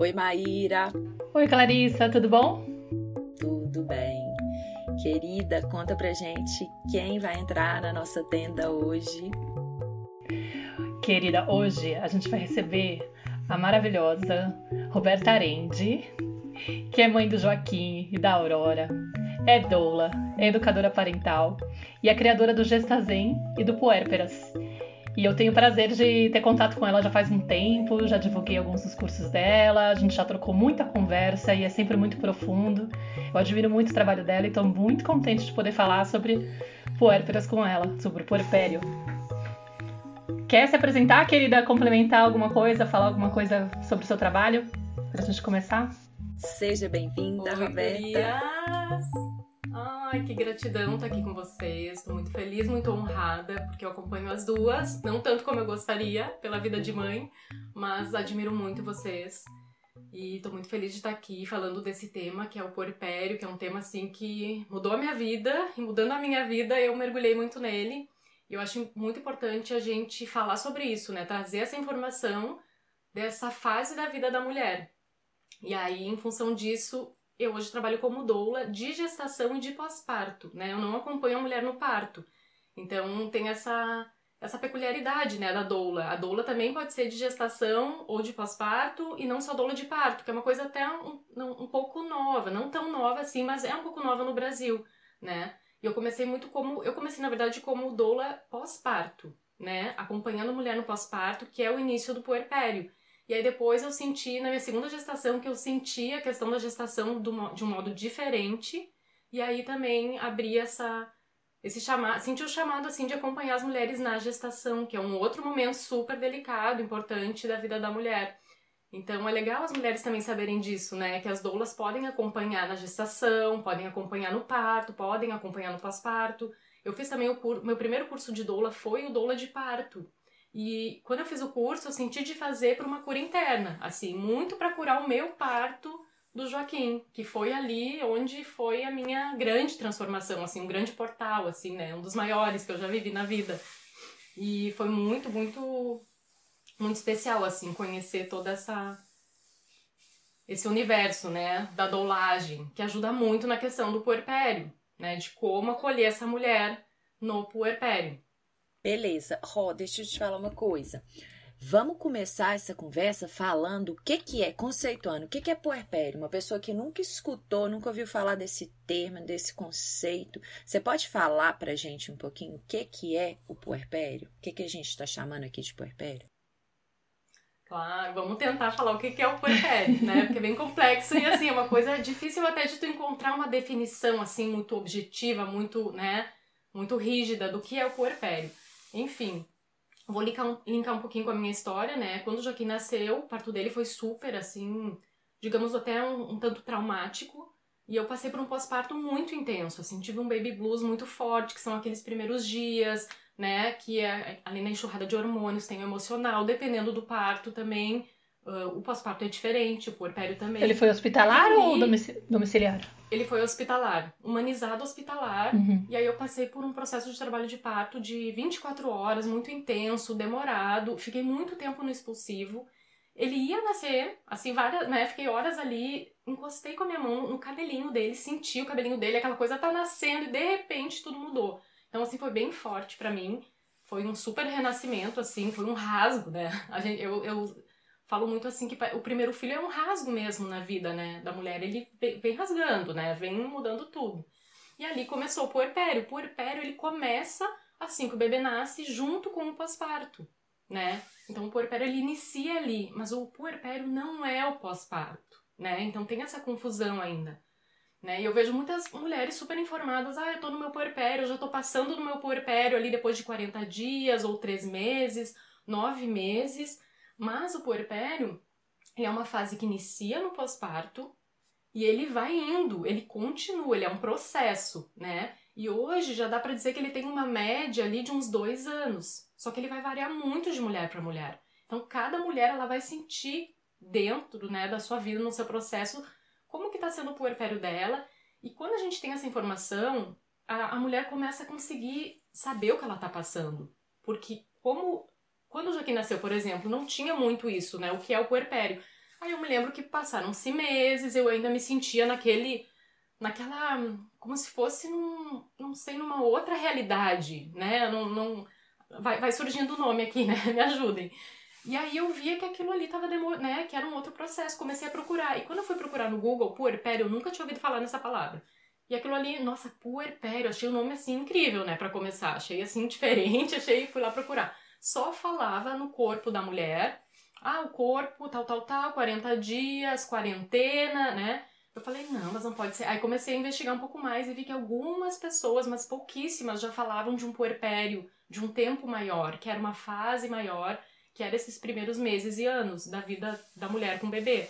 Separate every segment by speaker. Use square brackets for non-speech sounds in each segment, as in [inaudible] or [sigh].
Speaker 1: Oi, Maíra.
Speaker 2: Oi, Clarissa, tudo bom?
Speaker 1: Tudo bem. Querida, conta pra gente quem vai entrar na nossa tenda hoje.
Speaker 2: Querida, hoje a gente vai receber a maravilhosa Roberta Arendi, que é mãe do Joaquim e da Aurora, é doula, é educadora parental e é criadora do Gestazen e do Puérperas. E eu tenho o prazer de ter contato com ela já faz um tempo, já divulguei alguns dos cursos dela, a gente já trocou muita conversa e é sempre muito profundo. Eu admiro muito o trabalho dela e estou muito contente de poder falar sobre puérperas com ela, sobre o puerpério. Quer se apresentar, querida? Complementar alguma coisa, falar alguma coisa sobre o seu trabalho? Para a gente começar?
Speaker 1: Seja bem-vinda, Roberta.
Speaker 3: Gurias. Ai, que gratidão estar aqui com vocês. Estou muito feliz, muito honrada, porque eu acompanho as duas, não tanto como eu gostaria pela vida de mãe, mas admiro muito vocês. E estou muito feliz de estar aqui falando desse tema, que é o puerpério, que é um tema assim que mudou a minha vida, e mudando a minha vida, eu mergulhei muito nele. E eu acho muito importante a gente falar sobre isso, né? Trazer essa informação dessa fase da vida da mulher. E aí, em função disso, eu hoje trabalho como doula de gestação e de pós-parto, né? Eu não acompanho a mulher no parto. Então tem essa essa peculiaridade, né, da doula. A doula também pode ser de gestação ou de pós-parto e não só doula de parto, que é uma coisa até um, um pouco nova, não tão nova assim, mas é um pouco nova no Brasil, né? E eu comecei muito como, eu comecei na verdade como doula pós-parto, né, acompanhando a mulher no pós-parto, que é o início do puerpério. E aí depois eu senti, na minha segunda gestação, que eu senti a questão da gestação do, de um modo diferente. E aí também abri essa, esse chamado, senti o chamado assim de acompanhar as mulheres na gestação, que é um outro momento super delicado, importante da vida da mulher. Então é legal as mulheres também saberem disso, né? Que as doulas podem acompanhar na gestação, podem acompanhar no parto, podem acompanhar no pós-parto. Eu fiz também o meu primeiro curso de doula foi o doula de parto. E quando eu fiz o curso, eu senti de fazer para uma cura interna, assim, muito para curar o meu parto do Joaquim, que foi ali onde foi a minha grande transformação, assim, um grande portal, assim, né, um dos maiores que eu já vivi na vida. E foi muito, muito, muito especial, assim, conhecer toda essa esse universo, né, da doulagem, que ajuda muito na questão do puerpério, né, de como acolher essa mulher no puerpério.
Speaker 1: Beleza. Ró, deixa eu te falar uma coisa. Vamos começar essa conversa falando o que, que é, conceituando, o que, que é puerpério? Uma pessoa que nunca escutou, nunca ouviu falar desse termo, desse conceito. Você pode falar pra gente um pouquinho o que, que é o puerpério? O que, que a gente está chamando aqui de puerpério?
Speaker 3: Claro, vamos tentar falar o que é o puerpério, né? Porque é bem complexo e assim, é uma coisa difícil até de tu encontrar uma definição assim muito objetiva, muito, né, muito rígida do que é o puerpério. Enfim, vou linkar um, linkar um pouquinho com a minha história, né? Quando o Joaquim nasceu, o parto dele foi super, assim, digamos até um, um tanto traumático. E eu passei por um pós-parto muito intenso, assim, tive um baby blues muito forte, que são aqueles primeiros dias, né? Que é ali na enxurrada de hormônios, tem o emocional, dependendo do parto também. Uh, o pós-parto é diferente, o puerpério também.
Speaker 2: Ele foi hospitalar ou domiciliar?
Speaker 3: Ele foi hospitalar, humanizado hospitalar. Uhum. E aí eu passei por um processo de trabalho de parto de 24 horas, muito intenso, demorado. Fiquei muito tempo no expulsivo. Ele ia nascer, assim, várias, né? Fiquei horas ali, encostei com a minha mão no cabelinho dele, senti o cabelinho dele, aquela coisa tá nascendo e de repente tudo mudou. Então, assim, foi bem forte para mim. Foi um super renascimento, assim, foi um rasgo, né? A gente, eu, eu falo muito assim que o primeiro filho é um rasgo mesmo na vida, né, da mulher. Ele vem rasgando, né, vem mudando tudo. E ali começou o puerpério. O puerpério ele começa assim que o bebê nasce junto com o pós-parto, né? Então o puerpério ele inicia ali, mas o puerpério não é o pós-parto, né? Então tem essa confusão ainda. Né? E eu vejo muitas mulheres super informadas, ah, eu tô no meu puerpério, eu já tô passando do meu puerpério ali depois de 40 dias, ou 3 meses, 9 meses, mas o puerpério é uma fase que inicia no pós-parto e ele vai indo, ele continua, ele é um processo, né? E hoje já dá para dizer que ele tem uma média ali de uns dois anos. Só que ele vai variar muito de mulher para mulher. Então cada mulher ela vai sentir dentro, né, da sua vida, no seu processo, como que está sendo o puerpério dela. E quando a gente tem essa informação, a, a mulher começa a conseguir saber o que ela está passando, porque como Quando o Joaquim nasceu, por exemplo, não tinha muito isso, né? O que é o puerpério. Aí eu me lembro que passaram-se meses, eu ainda me sentia naquele. naquela. como se fosse num. não sei, numa outra realidade, né? Não. não vai, vai surgindo o nome aqui, [laughs] né? Me ajudem. E aí eu via que aquilo ali tava demor... né, que era um outro processo, comecei a procurar. E quando eu fui procurar no Google puerpério, eu nunca tinha ouvido falar nessa palavra. E aquilo ali, nossa, puerpério, achei o nome assim incrível, né, para começar. Achei assim [laughs] diferente, achei, fui lá procurar. Só falava no corpo da mulher. Ah, o corpo, tal, tal, tal, 40 dias, quarentena, né? Eu falei, não, mas não pode ser. Aí comecei a investigar um pouco mais e vi que algumas pessoas, mas pouquíssimas, já falavam de um puerpério, de um tempo maior, que era uma fase maior que era esses primeiros meses e anos da vida da mulher com bebê.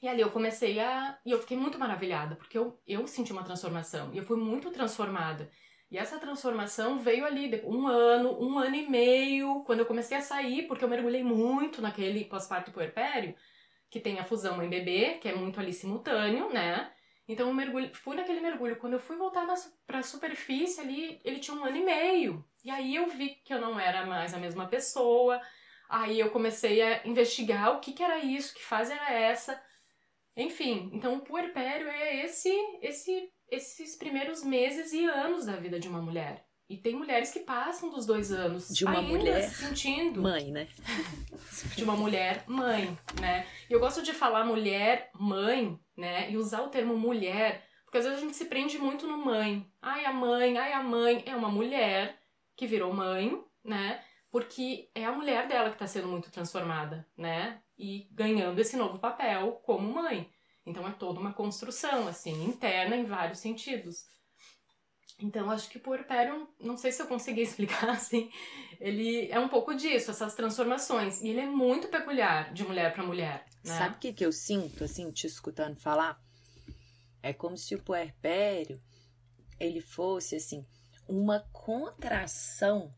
Speaker 3: E ali eu comecei a. E eu fiquei muito maravilhada, porque eu, eu senti uma transformação. E eu fui muito transformada. E essa transformação veio ali, um ano, um ano e meio, quando eu comecei a sair, porque eu mergulhei muito naquele pós-parto puerpério, que tem a fusão mãe-bebê, que é muito ali simultâneo, né? Então eu mergulho, fui naquele mergulho. Quando eu fui voltar na, pra superfície ali, ele tinha um ano e meio. E aí eu vi que eu não era mais a mesma pessoa, Aí eu comecei a investigar o que, que era isso, que fase era essa. Enfim, então o puerpério é esse, esse, esses primeiros meses e anos da vida de uma mulher. E tem mulheres que passam dos dois anos
Speaker 1: de uma mulher
Speaker 3: sentindo
Speaker 1: mãe, né?
Speaker 3: de uma mulher mãe, né? E eu gosto de falar mulher mãe, né? E usar o termo mulher, porque às vezes a gente se prende muito no mãe. Ai a mãe, ai a mãe é uma mulher que virou mãe, né? porque é a mulher dela que está sendo muito transformada, né? E ganhando esse novo papel como mãe. Então é toda uma construção, assim, interna em vários sentidos. Então acho que o puerpério, não sei se eu consegui [laughs] explicar, assim, ele é um pouco disso, essas transformações. E ele é muito peculiar de mulher para mulher. Né?
Speaker 1: Sabe o que, que eu sinto, assim, te escutando falar? É como se o puerpério, ele fosse, assim, uma contração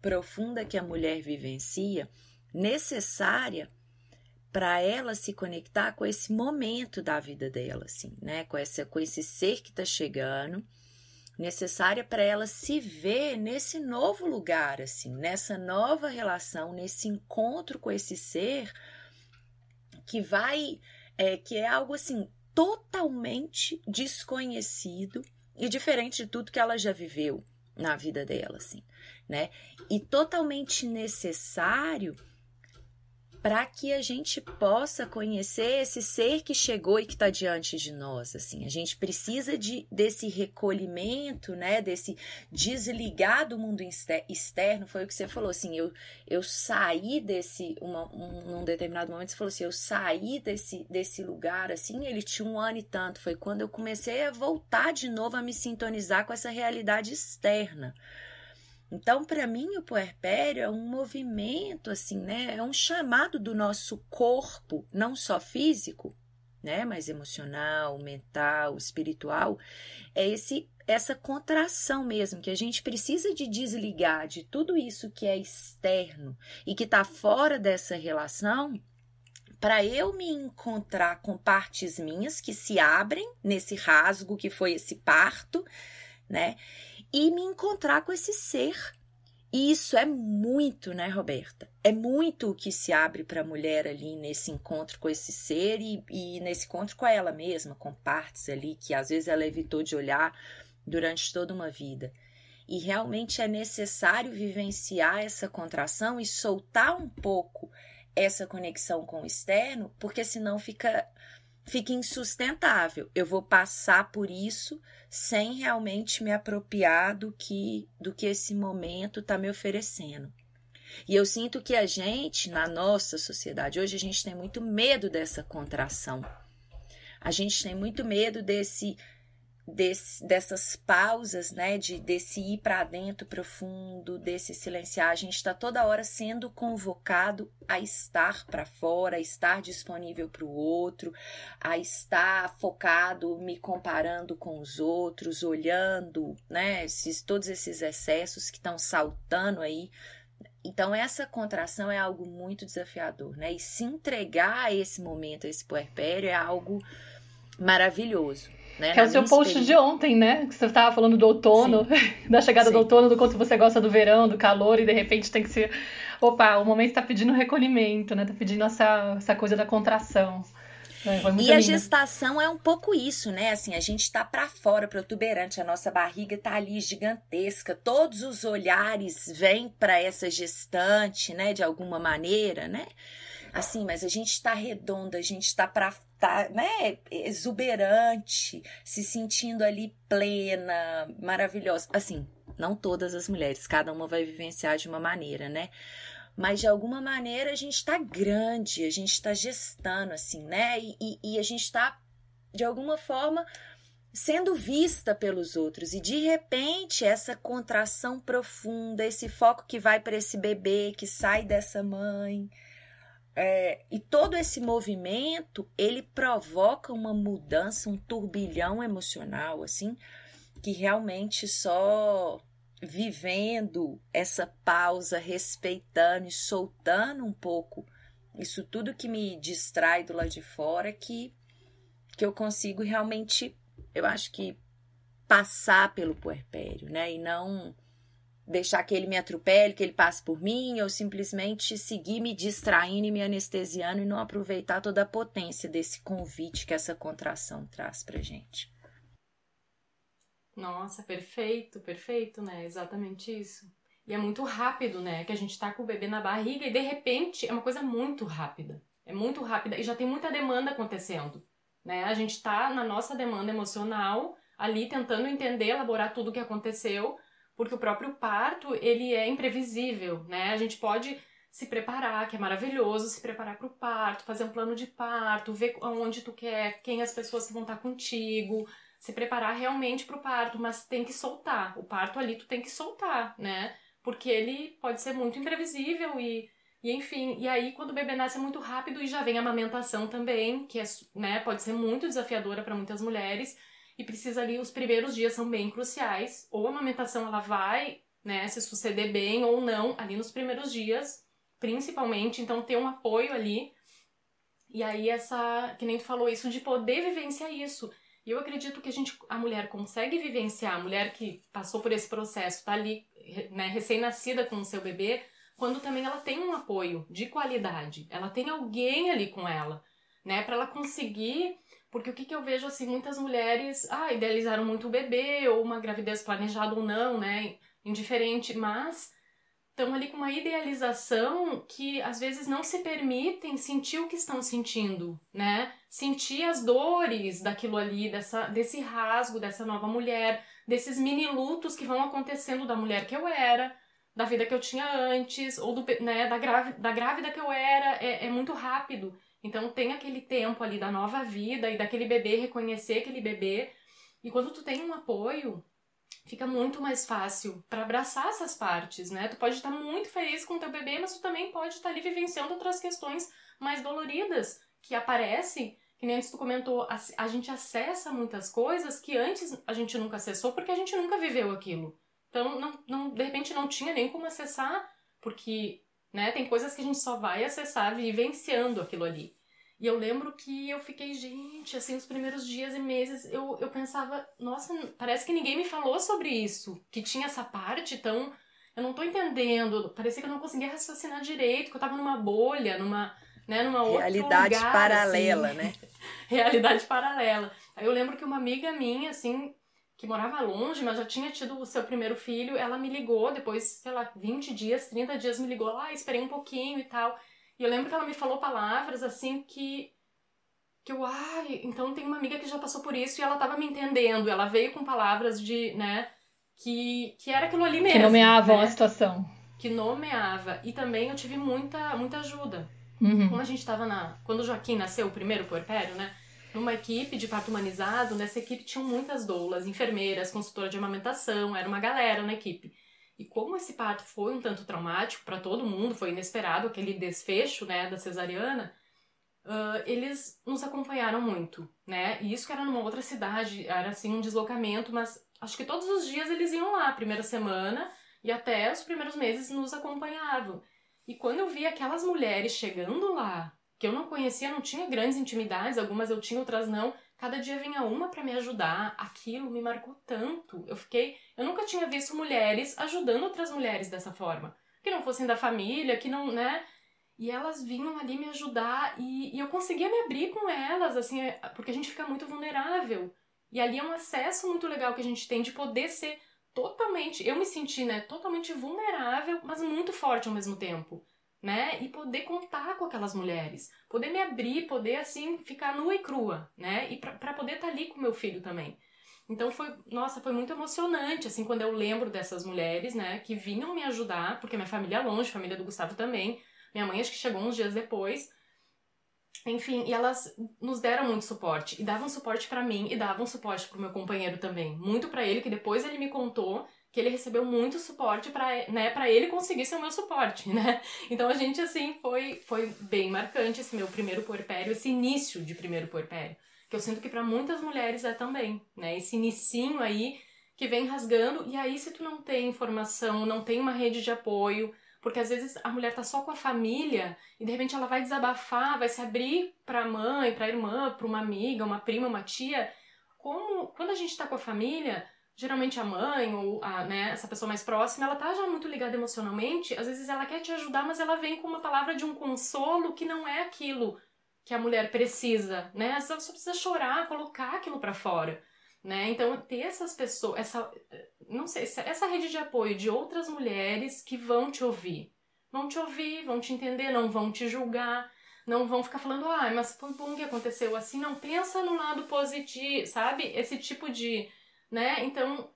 Speaker 1: profunda que a mulher vivencia, necessária para ela se conectar com esse momento da vida dela, assim, né? Com, essa, com esse ser que está chegando, necessária para ela se ver nesse novo lugar, assim, nessa nova relação, nesse encontro com esse ser que vai, é, que é algo assim totalmente desconhecido e diferente de tudo que ela já viveu na vida dela, assim né? E totalmente necessário para que a gente possa conhecer esse ser que chegou e que está diante de nós, assim, a gente precisa de desse recolhimento, né, desse desligar do mundo externo, foi o que você falou, assim, eu, eu saí desse, uma, um, num determinado momento você falou assim, eu saí desse, desse lugar, assim, ele tinha um ano e tanto, foi quando eu comecei a voltar de novo a me sintonizar com essa realidade externa, então, para mim, o puerpério é um movimento, assim, né? É um chamado do nosso corpo, não só físico, né? Mas emocional, mental, espiritual. É esse essa contração mesmo, que a gente precisa de desligar de tudo isso que é externo e que está fora dessa relação para eu me encontrar com partes minhas que se abrem nesse rasgo que foi esse parto, né? E me encontrar com esse ser. E isso é muito, né, Roberta? É muito o que se abre para a mulher ali nesse encontro com esse ser e, e nesse encontro com ela mesma, com partes ali que às vezes ela evitou de olhar durante toda uma vida. E realmente é necessário vivenciar essa contração e soltar um pouco essa conexão com o externo, porque senão fica fica insustentável. Eu vou passar por isso sem realmente me apropriar do que, do que esse momento está me oferecendo. E eu sinto que a gente, na nossa sociedade, hoje a gente tem muito medo dessa contração. A gente tem muito medo desse desse, dessas pausas, né, de desse ir para dentro profundo, desse silenciar, a gente está toda hora sendo convocado a estar para fora, a estar disponível para o outro, a estar focado, me comparando com os outros, olhando, né, esses, todos esses excessos que estão saltando aí. Então, essa contração é algo muito desafiador, né? E se entregar a esse momento, a esse puerpério, é algo maravilhoso. Né?
Speaker 2: Que é o seu post de ontem, né? Que você estava falando do outono, [laughs] da chegada Sim. do outono, do quanto você gosta do verão, do calor, e de repente tem que ser. Opa, o momento está pedindo recolhimento, né? Tá pedindo essa, essa coisa da contração.
Speaker 1: É, e a gestação é um pouco isso, né? Assim, a gente tá para fora, protuberante, a nossa barriga tá ali gigantesca, todos os olhares vêm para essa gestante, né? De alguma maneira, né? Assim, mas a gente tá redonda, a gente tá para tá, né, exuberante, se sentindo ali plena, maravilhosa. Assim, não todas as mulheres, cada uma vai vivenciar de uma maneira, né? Mas de alguma maneira a gente está grande, a gente está gestando, assim, né? E, e, e a gente está, de alguma forma, sendo vista pelos outros. E de repente, essa contração profunda, esse foco que vai para esse bebê que sai dessa mãe, é, e todo esse movimento, ele provoca uma mudança, um turbilhão emocional, assim, que realmente só vivendo essa pausa, respeitando e soltando um pouco isso tudo que me distrai do lado de fora, que, que eu consigo realmente, eu acho que passar pelo puerpério, né? E não deixar que ele me atropele, que ele passe por mim, ou simplesmente seguir me distraindo e me anestesiando e não aproveitar toda a potência desse convite que essa contração traz pra gente.
Speaker 3: Nossa, perfeito, perfeito, né? Exatamente isso. E é muito rápido, né? Que a gente tá com o bebê na barriga e de repente é uma coisa muito rápida. É muito rápida e já tem muita demanda acontecendo, né? A gente tá na nossa demanda emocional ali tentando entender, elaborar tudo o que aconteceu porque o próprio parto, ele é imprevisível, né? A gente pode se preparar, que é maravilhoso, se preparar para o parto, fazer um plano de parto, ver onde tu quer, quem as pessoas que vão estar contigo, se preparar realmente para o parto, mas tem que soltar. O parto ali tu tem que soltar, né? Porque ele pode ser muito imprevisível e, e enfim, e aí quando o bebê nasce é muito rápido e já vem a amamentação também, que é, né, pode ser muito desafiadora para muitas mulheres e precisa ali, os primeiros dias são bem cruciais, ou a amamentação ela vai, né, se suceder bem ou não, ali nos primeiros dias, principalmente, então ter um apoio ali, e aí essa, que nem tu falou, isso de poder vivenciar isso, e eu acredito que a gente, a mulher consegue vivenciar, a mulher que passou por esse processo, tá ali, né, recém-nascida com o seu bebê, quando também ela tem um apoio de qualidade, ela tem alguém ali com ela, né, para ela conseguir porque o que, que eu vejo, assim, muitas mulheres, ah, idealizaram muito o bebê, ou uma gravidez planejada ou não, né? Indiferente, mas estão ali com uma idealização que às vezes não se permitem sentir o que estão sentindo, né? Sentir as dores daquilo ali, dessa, desse rasgo dessa nova mulher, desses mini lutos que vão acontecendo da mulher que eu era, da vida que eu tinha antes, ou do, né, da, da grávida que eu era, é, é muito rápido. Então tem aquele tempo ali da nova vida e daquele bebê reconhecer aquele bebê. E quando tu tem um apoio, fica muito mais fácil para abraçar essas partes, né? Tu pode estar muito feliz com o teu bebê, mas tu também pode estar ali vivenciando outras questões mais doloridas que aparecem, que nem antes tu comentou, a, gente acessa muitas coisas que antes a gente nunca acessou porque a gente nunca viveu aquilo. Então, não, não, de repente não tinha nem como acessar, porque né? Tem coisas que a gente só vai acessar vivenciando aquilo ali. E eu lembro que eu fiquei, gente, assim, os primeiros dias e meses, eu, eu pensava, nossa, parece que ninguém me falou sobre isso, que tinha essa parte tão. Eu não tô entendendo, parecia que eu não conseguia raciocinar direito, que eu tava numa bolha, numa, né, numa outra
Speaker 1: Realidade
Speaker 3: lugar,
Speaker 1: paralela,
Speaker 3: assim.
Speaker 1: né? [laughs]
Speaker 3: Realidade paralela. Aí eu lembro que uma amiga minha, assim, que morava longe, mas já tinha tido o seu primeiro filho, ela me ligou depois, sei lá, 20 dias, 30 dias me ligou lá, ah, esperei um pouquinho e tal. E eu lembro que ela me falou palavras assim que que eu, ai, então tem uma amiga que já passou por isso e ela tava me entendendo. Ela veio com palavras de, né, que que era aquilo ali mesmo.
Speaker 2: Que nomeavam
Speaker 3: né?
Speaker 2: a situação.
Speaker 3: Que nomeava. E também eu tive muita muita ajuda.
Speaker 2: Uhum.
Speaker 3: Como a gente tava na, quando o Joaquim nasceu, o primeiro puerpério, né? numa equipe de parto humanizado, nessa equipe tinham muitas doulas, enfermeiras, consultora de amamentação, era uma galera na equipe. E como esse parto foi um tanto traumático para todo mundo, foi inesperado aquele desfecho, né, da cesariana, uh, eles nos acompanharam muito, né? E isso que era numa outra cidade, era assim um deslocamento, mas acho que todos os dias eles iam lá, primeira semana e até os primeiros meses nos acompanhavam. E quando eu vi aquelas mulheres chegando lá, que eu não conhecia, não tinha grandes intimidades, algumas eu tinha, outras não, Cada dia vinha uma para me ajudar. Aquilo me marcou tanto. Eu fiquei, eu nunca tinha visto mulheres ajudando outras mulheres dessa forma, que não fossem da família, que não, né? E elas vinham ali me ajudar e, e eu conseguia me abrir com elas, assim, porque a gente fica muito vulnerável. E ali é um acesso muito legal que a gente tem de poder ser totalmente, eu me senti, né, totalmente vulnerável, mas muito forte ao mesmo tempo, né? E poder contar com aquelas mulheres, poder me abrir, poder assim ficar nua e crua, né? E para poder estar tá ali com meu filho também. Então foi, nossa, foi muito emocionante assim quando eu lembro dessas mulheres, né, que vinham me ajudar, porque minha família é longe, família do Gustavo também. Minha mãe acho que chegou uns dias depois, enfim, e elas nos deram muito suporte. E davam suporte para mim e davam suporte pro meu companheiro também. Muito para ele, que depois ele me contou que ele recebeu muito suporte para né, pra ele conseguir ser o meu suporte, [laughs] né? Então a gente, assim, foi, foi bem marcante esse meu primeiro puerpério, esse início de primeiro puerpério. Que eu sinto que para muitas mulheres é também, né? Esse inicinho aí que vem rasgando. E aí, se tu não tem informação, não tem uma rede de apoio, porque às vezes a mulher tá só com a família e de repente ela vai desabafar, vai se abrir para a mãe, para a irmã, para uma amiga, uma prima, uma tia. Como quando a gente tá com a família, geralmente a mãe ou a, né, essa pessoa mais próxima, ela tá já muito ligada emocionalmente, às vezes ela quer te ajudar, mas ela vem com uma palavra de um consolo que não é aquilo que a mulher precisa, né? Às vezes ela só precisa chorar, colocar aquilo para fora né? Então ter essas pessoas, essa não sei, essa rede de apoio de outras mulheres que vão te ouvir, vão te ouvir, vão te entender, não vão te julgar, não vão ficar falando, ah, mas pum, que aconteceu assim, não pensa no lado positivo, sabe? Esse tipo de, né? Então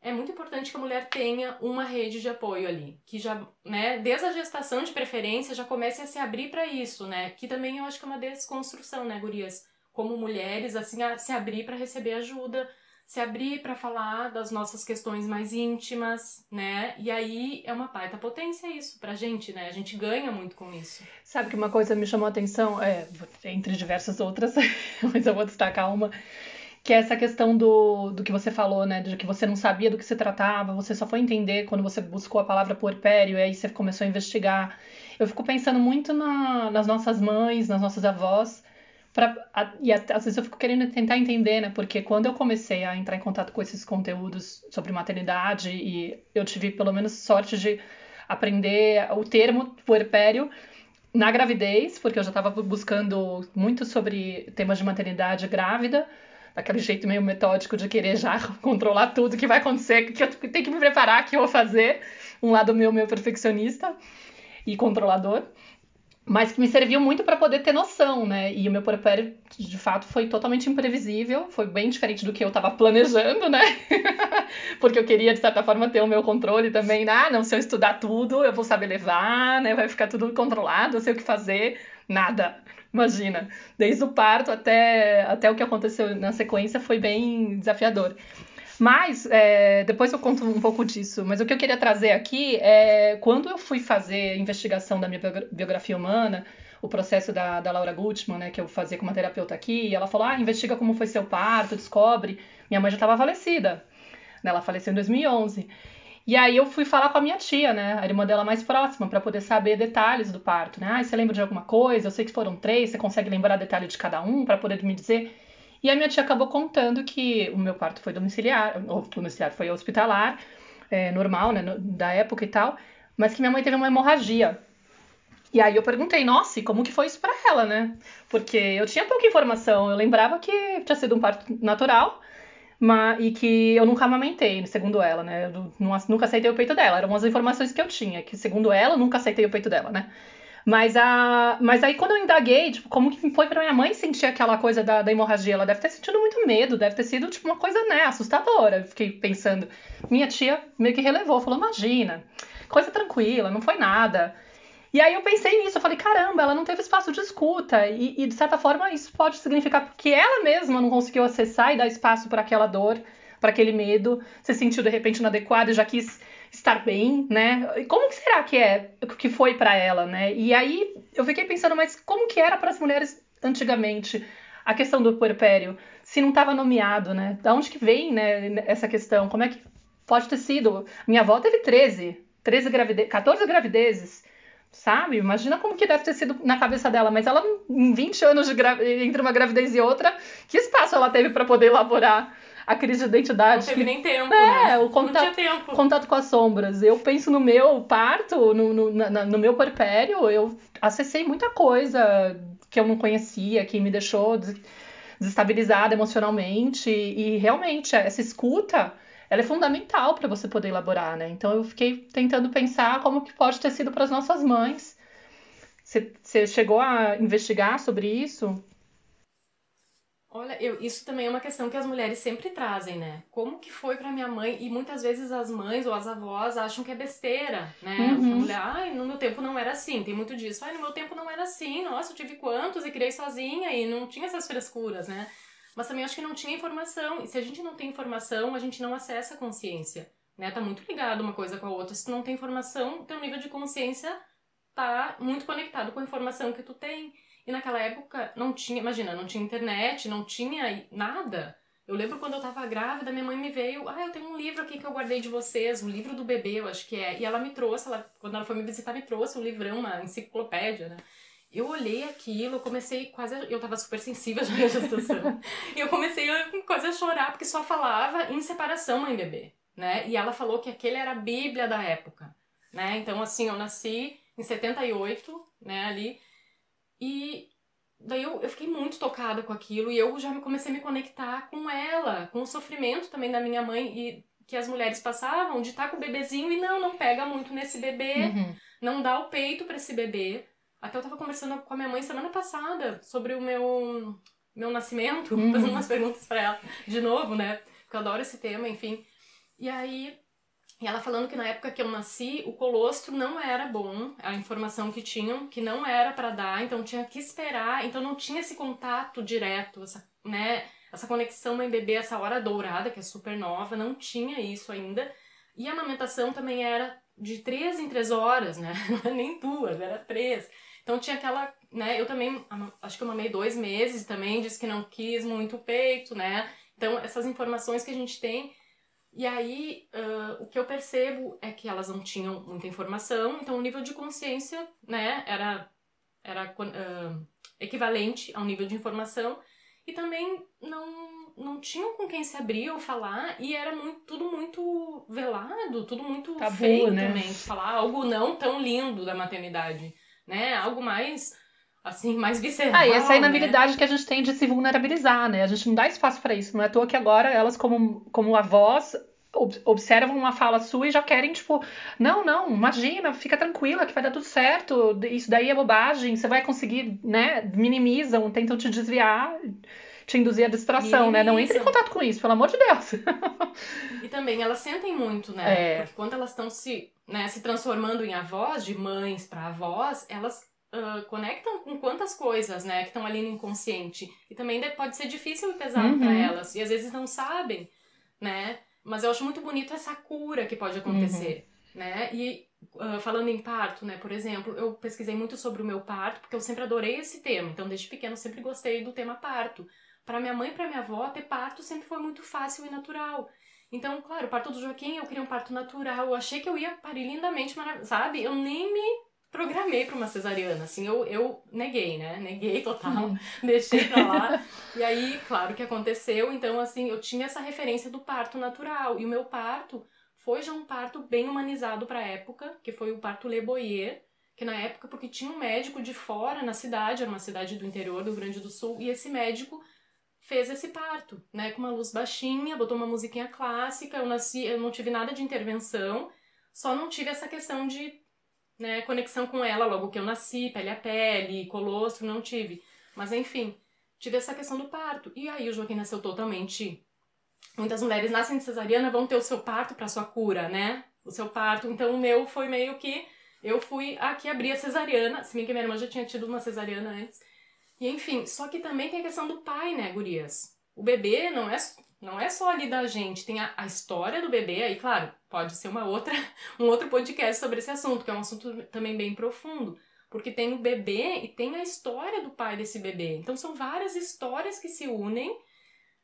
Speaker 3: é muito importante que a mulher tenha uma rede de apoio ali, que já, né, desde a gestação de preferência já comece a se abrir para isso, né? Que também eu acho que é uma desconstrução, né, gurias? como mulheres, assim, a se abrir para receber ajuda, se abrir para falar das nossas questões mais íntimas, né? E aí é uma baita potência isso pra gente, né? A gente ganha muito com isso.
Speaker 2: Sabe que uma coisa me chamou a atenção, é, entre diversas outras, [laughs] mas eu vou destacar uma, que é essa questão do, do que você falou, né? De que você não sabia do que se tratava, você só foi entender quando você buscou a palavra puerpério e aí você começou a investigar. Eu fico pensando muito na, nas nossas mães, nas nossas avós, Pra, a, e às vezes eu fico querendo tentar entender, né? Porque quando eu comecei a entrar em contato com esses conteúdos sobre maternidade, e eu tive pelo menos sorte de aprender o termo puerpério na gravidez, porque eu já estava buscando muito sobre temas de maternidade grávida, daquele jeito meio metódico de querer já [laughs] controlar tudo que vai acontecer, que eu tenho que me preparar, que eu vou fazer, um lado meu, meu perfeccionista e controlador mas que me serviu muito para poder ter noção, né? E o meu puerpério, de fato, foi totalmente imprevisível, foi bem diferente do que eu estava planejando, né? [laughs] Porque eu queria, de certa forma, ter o meu controle também. Né? Ah, não, se eu estudar tudo, eu vou saber levar, né? Vai ficar tudo controlado, eu sei o que fazer. Nada. Imagina. Desde o parto até, até o que aconteceu na sequência foi bem desafiador. Mas, é, depois eu conto um pouco disso. Mas o que eu queria trazer aqui é quando eu fui fazer a investigação da minha biografia humana, o processo da, da Laura Gutman, né, que eu fazia com uma terapeuta aqui, e ela falou: ah, investiga como foi seu parto, descobre. Minha mãe já estava falecida. Né, ela faleceu em 2011. E aí eu fui falar com a minha tia, né, a irmã dela mais próxima, para poder saber detalhes do parto, né? Ah, você lembra de alguma coisa? Eu sei que foram três, você consegue lembrar detalhe de cada um para poder me dizer? E a minha tia acabou contando que o meu parto foi domiciliar, ou domiciliar foi hospitalar, é, normal, né, da época e tal, mas que minha mãe teve uma hemorragia. E aí eu perguntei, nossa, e como que foi isso para ela, né? Porque eu tinha pouca informação, eu lembrava que tinha sido um parto natural, mas, e que eu nunca amamentei, segundo ela, né? Eu nunca aceitei o peito dela. Eram as informações que eu tinha, que segundo ela, eu nunca aceitei o peito dela, né? Mas, a, mas aí quando eu indaguei, tipo, como que foi pra minha mãe sentir aquela coisa da, da hemorragia? Ela deve ter sentido muito medo, deve ter sido, tipo, uma coisa, né, assustadora. Fiquei pensando. Minha tia meio que relevou, falou, imagina, coisa tranquila, não foi nada. E aí eu pensei nisso, eu falei, caramba, ela não teve espaço de escuta. E, e de certa forma isso pode significar que ela mesma não conseguiu acessar e dar espaço para aquela dor, para aquele medo, se sentiu de repente inadequada e já quis estar bem, né? E como que será que é que foi para ela, né? E aí eu fiquei pensando, mas como que era para as mulheres antigamente a questão do puerpério, se não estava nomeado, né? Da onde que vem, né, essa questão? Como é que pode ter sido? Minha avó teve 13, 13 gravidez, 14 gravidezes, sabe? Imagina como que deve ter sido na cabeça dela, mas ela, em 20 anos de gra... entre uma gravidez e outra, que espaço ela teve para poder elaborar a crise de identidade?
Speaker 3: Não teve nem tempo,
Speaker 2: é,
Speaker 3: né?
Speaker 2: o contato,
Speaker 3: Não tinha tempo.
Speaker 2: contato com as sombras. Eu penso no meu parto, no, no, na, no meu puerpério, eu acessei muita coisa que eu não conhecia, que me deixou des desestabilizada emocionalmente, e realmente essa escuta ela é fundamental para você poder elaborar, né? Então eu fiquei tentando pensar como que pode ter sido para as nossas mães. Você chegou a investigar sobre isso?
Speaker 3: Olha, eu, isso também é uma questão que as mulheres sempre trazem, né? Como que foi para minha mãe? E muitas vezes as mães ou as avós acham que é besteira, né?
Speaker 2: Uhum.
Speaker 3: A mulher, ai, no meu tempo não era assim. Tem muito disso. Ai, no meu tempo não era assim. Nossa, eu tive quantos e criei sozinha e não tinha essas frescuras, né? Mas também acho que não tinha informação. E se a gente não tem informação, a gente não acessa a consciência. Né? Tá muito ligado uma coisa com a outra. Se tu não tem informação, teu nível de consciência tá muito conectado com a informação que tu tem. E naquela época não tinha, imagina, não tinha internet, não tinha nada. Eu lembro quando eu tava grávida, minha mãe me veio, ah, eu tenho um livro aqui que eu guardei de vocês, o livro do bebê, eu acho que é. E ela me trouxe, ela, quando ela foi me visitar, me trouxe um livrão, uma enciclopédia, né? Eu olhei aquilo, comecei quase. A... Eu tava super sensível [laughs] já na gestação. e eu comecei a, quase a chorar, porque só falava em separação mãe e bebê, né? E ela falou que aquele era a Bíblia da época, né? Então, assim, eu nasci em 78, né, ali. E daí eu, eu fiquei muito tocada com aquilo e eu já comecei a me conectar com ela, com o sofrimento também da minha mãe e que as mulheres passavam de estar com o bebezinho e não, não pega muito nesse bebê,
Speaker 2: Uhum.
Speaker 3: não dá o peito para esse bebê. Até eu tava conversando com a minha mãe semana passada sobre o meu, meu nascimento,
Speaker 2: Uhum.
Speaker 3: fazendo umas perguntas pra ela de novo, né? Porque eu adoro esse tema, enfim. E aí, e ela falando que na época que eu nasci, o colostro não era bom, a informação que tinham, que não era pra dar, então tinha que esperar, então não tinha esse contato direto, essa, né? Essa conexão mãe-bebê, essa hora dourada, que é super nova, não tinha isso ainda. E a amamentação também era de três em três horas, né? Não [laughs] nem duas, era três. Então tinha aquela, né? Eu também, acho que eu mamei dois meses também, disse que não quis muito o peito, né? Então essas informações que a gente tem. E aí, ah, o que eu percebo é que elas não tinham muita informação, então o nível de consciência, né, era, era ah, equivalente ao nível de informação. E também não, não tinham com quem se abrir ou falar, e era muito, tudo muito velado, tudo muito
Speaker 2: Tabu,
Speaker 3: feio
Speaker 2: né?
Speaker 3: também. Falar algo não tão lindo da maternidade, né? Algo mais, assim, mais visceral.
Speaker 2: Ah, e essa
Speaker 3: né?
Speaker 2: inabilidade que a gente tem de se vulnerabilizar, né? A gente não dá espaço para isso. Não é à toa que agora elas, como, como avós, ob- observam uma fala sua e já querem, tipo, não, não, imagina, fica tranquila que vai dar tudo certo. Isso daí é bobagem, você vai conseguir, né? Minimizam, tentam te desviar, te induzir à distração, né? Não entre em contato com isso, pelo amor de Deus. [laughs]
Speaker 3: E também elas sentem muito, né?
Speaker 2: É.
Speaker 3: Porque quando elas estão se, né, se transformando em avós, de mães para avós, elas ah, conectam com quantas coisas, né, que estão ali no inconsciente. E também de- pode ser difícil e pesado
Speaker 2: Uhum.
Speaker 3: para elas. E às vezes não sabem, né? Mas eu acho muito bonito essa cura que pode acontecer, né? E ah, falando em parto, né, por exemplo, eu pesquisei muito sobre o meu parto, porque eu sempre adorei esse tema. Então, desde pequeno, eu sempre gostei do tema parto. Para minha mãe e para minha avó, ter parto sempre foi muito fácil e natural. Então, claro, o parto do Joaquim, eu queria um parto natural. Eu achei que eu ia parir lindamente, sabe? Eu nem me programei para uma cesariana, assim, eu, eu neguei, né? Neguei total, [laughs] deixei pra lá. E aí, claro que aconteceu, então, assim, eu tinha essa referência do parto natural. E o meu parto foi já um parto bem humanizado pra época, que foi o parto Le Boyer, que na época, porque tinha um médico de fora na cidade, era uma cidade do interior do Rio Grande do Sul, e esse médico fez esse parto, né, com uma luz baixinha, botou uma musiquinha clássica, eu nasci, eu não tive nada de intervenção, só não tive essa questão de, né, conexão com ela logo que eu nasci, pele a pele, colostro, não tive. Mas enfim, tive essa questão do parto. E aí o Joaquim nasceu totalmente Muitas mulheres nascem de cesariana, vão ter o seu parto para sua cura, né? O seu parto. Então o meu foi meio que eu fui aqui abrir a cesariana, se bem que minha irmã já tinha tido uma cesariana antes. E enfim, só que também tem a questão do pai, né, gurias? O bebê não é, não é só ali da gente, tem a, a história do bebê, aí, claro, pode ser uma outra, [laughs] um outro podcast sobre esse assunto, que é um assunto também bem profundo. Porque tem o bebê e tem a história do pai desse bebê. Então são várias histórias que se unem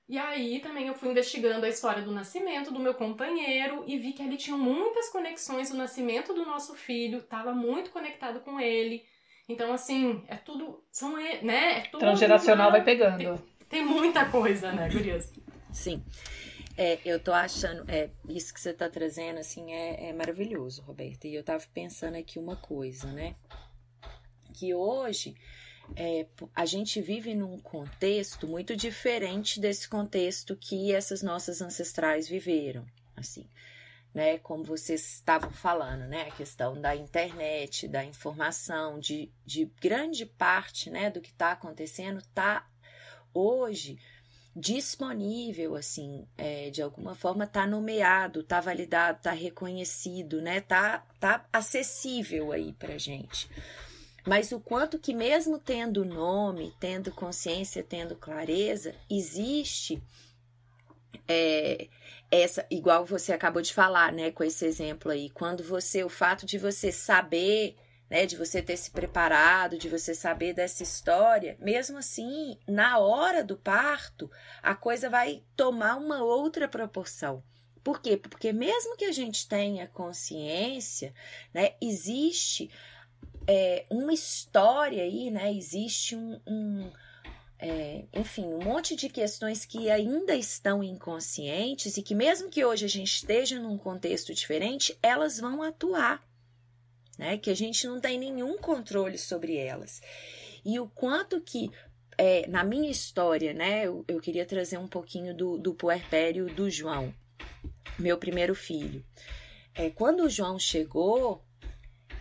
Speaker 3: E aí também eu fui investigando a história do nascimento do meu companheiro e vi que ali tinham muitas conexões. O nascimento do nosso filho estava muito conectado com ele. Então, assim, é tudo. São, né? É tudo
Speaker 2: Transgeracional vai pegando.
Speaker 3: Tem, tem, muita coisa, né, Gurias?
Speaker 1: Sim. É, eu tô achando, é, isso que você tá trazendo, assim, é, é maravilhoso, Roberta. E eu tava pensando aqui uma coisa, né? Que hoje é, a gente vive num contexto muito diferente desse contexto que essas nossas ancestrais viveram, assim, né? Como vocês estavam falando, né? A questão da internet, da informação, de, de grande parte, né, do que está acontecendo, tá hoje disponível, assim, é, de alguma forma tá nomeado, tá validado, tá reconhecido, né? Tá, tá acessível aí pra gente. Mas o quanto que mesmo tendo nome, tendo consciência, tendo clareza, existe é, essa, igual você acabou de falar, né, com esse exemplo aí, quando você, o fato de você saber, né, de você ter se preparado, de você saber dessa história, mesmo assim, na hora do parto, a coisa vai tomar uma outra proporção. Por quê? Porque mesmo que a gente tenha consciência, né, existe é, uma história aí, né? Existe um, um é, enfim, um monte de questões que ainda estão inconscientes e que, mesmo que hoje a gente esteja num contexto diferente, elas vão atuar, né? Que a gente não tem nenhum controle sobre elas. E o quanto que, é, na minha história, né? Eu, eu queria trazer um pouquinho do, do puerpério do João, meu primeiro filho. É, quando o João chegou,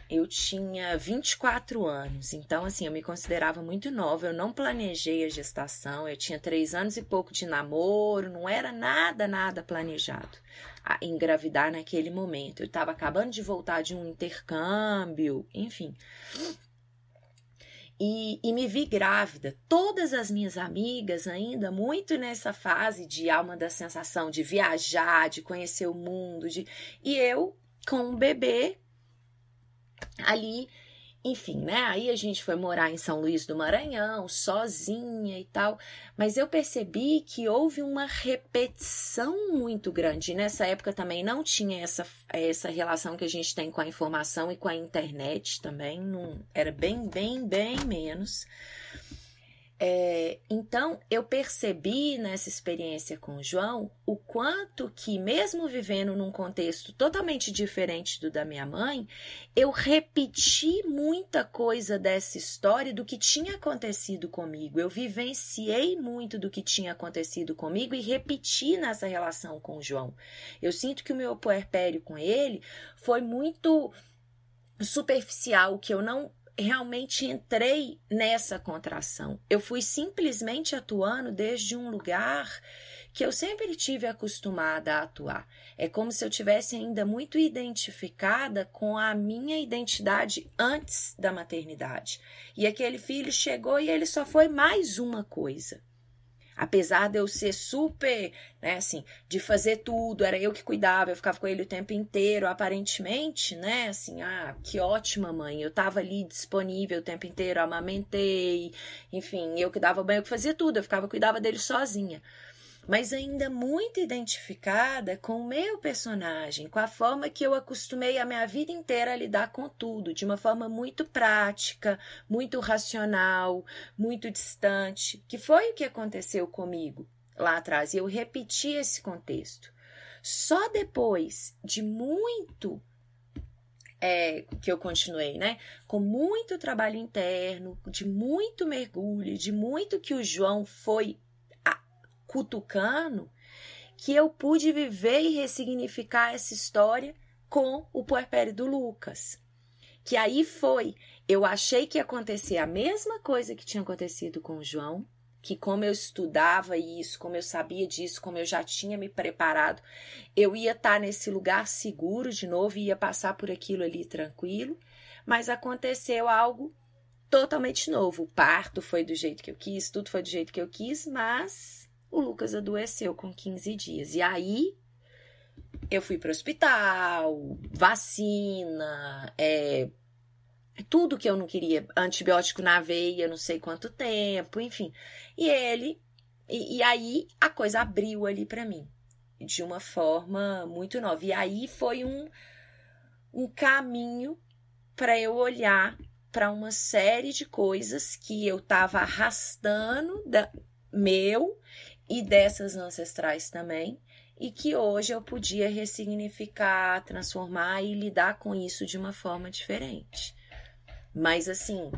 Speaker 1: eu tinha 24 anos, então assim, eu me considerava muito nova, eu não planejei a gestação, eu tinha três anos e pouco de namoro, não era nada, nada planejado a engravidar naquele momento. Eu estava acabando de voltar de um intercâmbio, enfim. E, e, me vi grávida. Todas as minhas amigas, ainda muito nessa fase de alma da sensação, de viajar, de conhecer o mundo, de... e eu com um bebê ali, enfim, né? Aí a gente foi morar em São Luís do Maranhão, sozinha e tal, mas eu percebi que houve uma repetição muito grande. Nessa época também não tinha essa, essa relação que a gente tem com a informação e com a internet também, não, era bem, bem, bem menos. É, então, eu percebi nessa experiência com o João o quanto que, mesmo vivendo num contexto totalmente diferente do da minha mãe, eu repeti muita coisa dessa história do que tinha acontecido comigo. Eu vivenciei muito do que tinha acontecido comigo e repeti nessa relação com o João. Eu sinto que o meu puerpério com ele foi muito superficial, que eu não realmente entrei nessa contração. Eu fui simplesmente atuando desde um lugar que eu sempre tive acostumada a atuar. É como se eu tivesse ainda muito identificada com a minha identidade antes da maternidade. E aquele filho chegou e ele só foi mais uma coisa. Apesar de eu ser super, né, assim, de fazer tudo, era eu que cuidava, eu ficava com ele o tempo inteiro, aparentemente, né, assim, ah, que ótima mãe, eu tava ali disponível o tempo inteiro, amamentei, enfim, eu que dava banho, eu que fazia tudo, eu ficava, cuidava dele sozinha mas ainda muito identificada com o meu personagem, com a forma que eu acostumei a minha vida inteira a lidar com tudo, de uma forma muito prática, muito racional, muito distante, que foi o que aconteceu comigo lá atrás. E eu repeti esse contexto. Só depois de muito é, que eu continuei, né? Com muito trabalho interno, de muito mergulho, de muito que o João foi cutucando que eu pude viver e ressignificar essa história com o puerpério do Lucas. Que aí foi, eu achei que ia acontecer a mesma coisa que tinha acontecido com o João, que como eu estudava isso, como eu sabia disso, como eu já tinha me preparado, eu ia estar nesse lugar seguro de novo e ia passar por aquilo ali tranquilo, mas aconteceu algo totalmente novo. O parto foi do jeito que eu quis, tudo foi do jeito que eu quis, mas o Lucas adoeceu com 15 dias. E aí eu fui para o hospital, vacina, é, tudo que eu não queria, antibiótico na veia, não sei quanto tempo, enfim. E ele E, e aí a coisa abriu ali para mim, de uma forma muito nova. E aí foi um, um caminho para eu olhar para uma série de coisas que eu estava arrastando da, meu e dessas ancestrais também, e que hoje eu podia ressignificar, transformar e lidar com isso de uma forma diferente. Mas assim,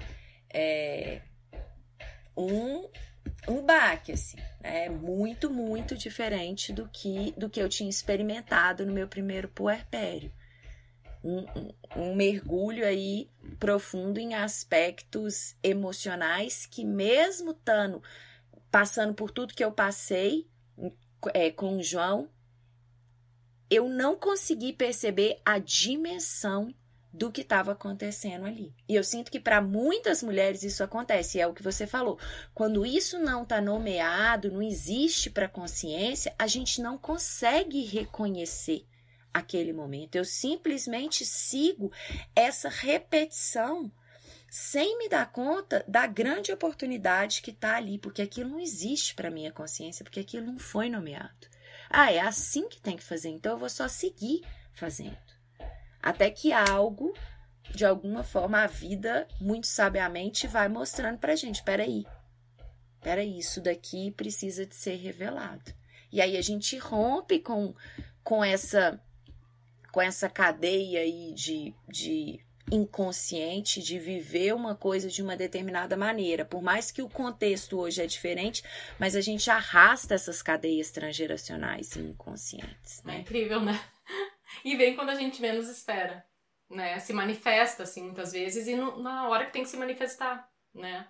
Speaker 1: é um um baque assim, é muito muito diferente do que do que eu tinha experimentado no meu primeiro puerpério. Um, um, um, mergulho aí profundo em aspectos emocionais que mesmo estando passando por tudo que eu passei é, com o João, eu não consegui perceber a dimensão do que estava acontecendo ali. E eu sinto que para muitas mulheres isso acontece, é o que você falou. Quando isso não está nomeado, não existe para consciência, a gente não consegue reconhecer aquele momento. Eu simplesmente sigo essa repetição sem me dar conta da grande oportunidade que está ali, porque aquilo não existe para minha consciência, porque aquilo não foi nomeado. Ah, é assim que tem que fazer, então eu vou só seguir fazendo. Até que algo, de alguma forma, a vida, muito sabiamente, vai mostrando pra gente: peraí, peraí, isso daqui precisa de ser revelado. E aí a gente rompe com, com essa com essa cadeia aí de, de inconsciente de viver uma coisa de uma determinada maneira. Por mais que o contexto hoje é diferente, mas a gente arrasta essas cadeias transgeracionais inconscientes. Né?
Speaker 3: É incrível, né? E vem quando a gente menos espera, né? Se manifesta, assim, muitas vezes, e no, na hora que tem que se manifestar, né?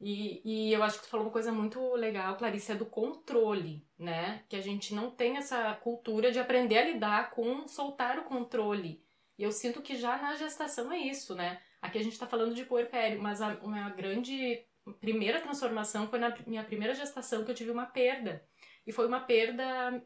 Speaker 3: E, e eu acho que tu falou uma coisa muito legal, Clarice, é do controle, né? Que a gente não tem essa cultura de aprender a lidar com soltar o controle e eu sinto que já na gestação é isso, né? Aqui a gente está falando de puerpério, mas a minha grande primeira transformação foi na minha primeira gestação que eu tive uma perda. E foi uma perda,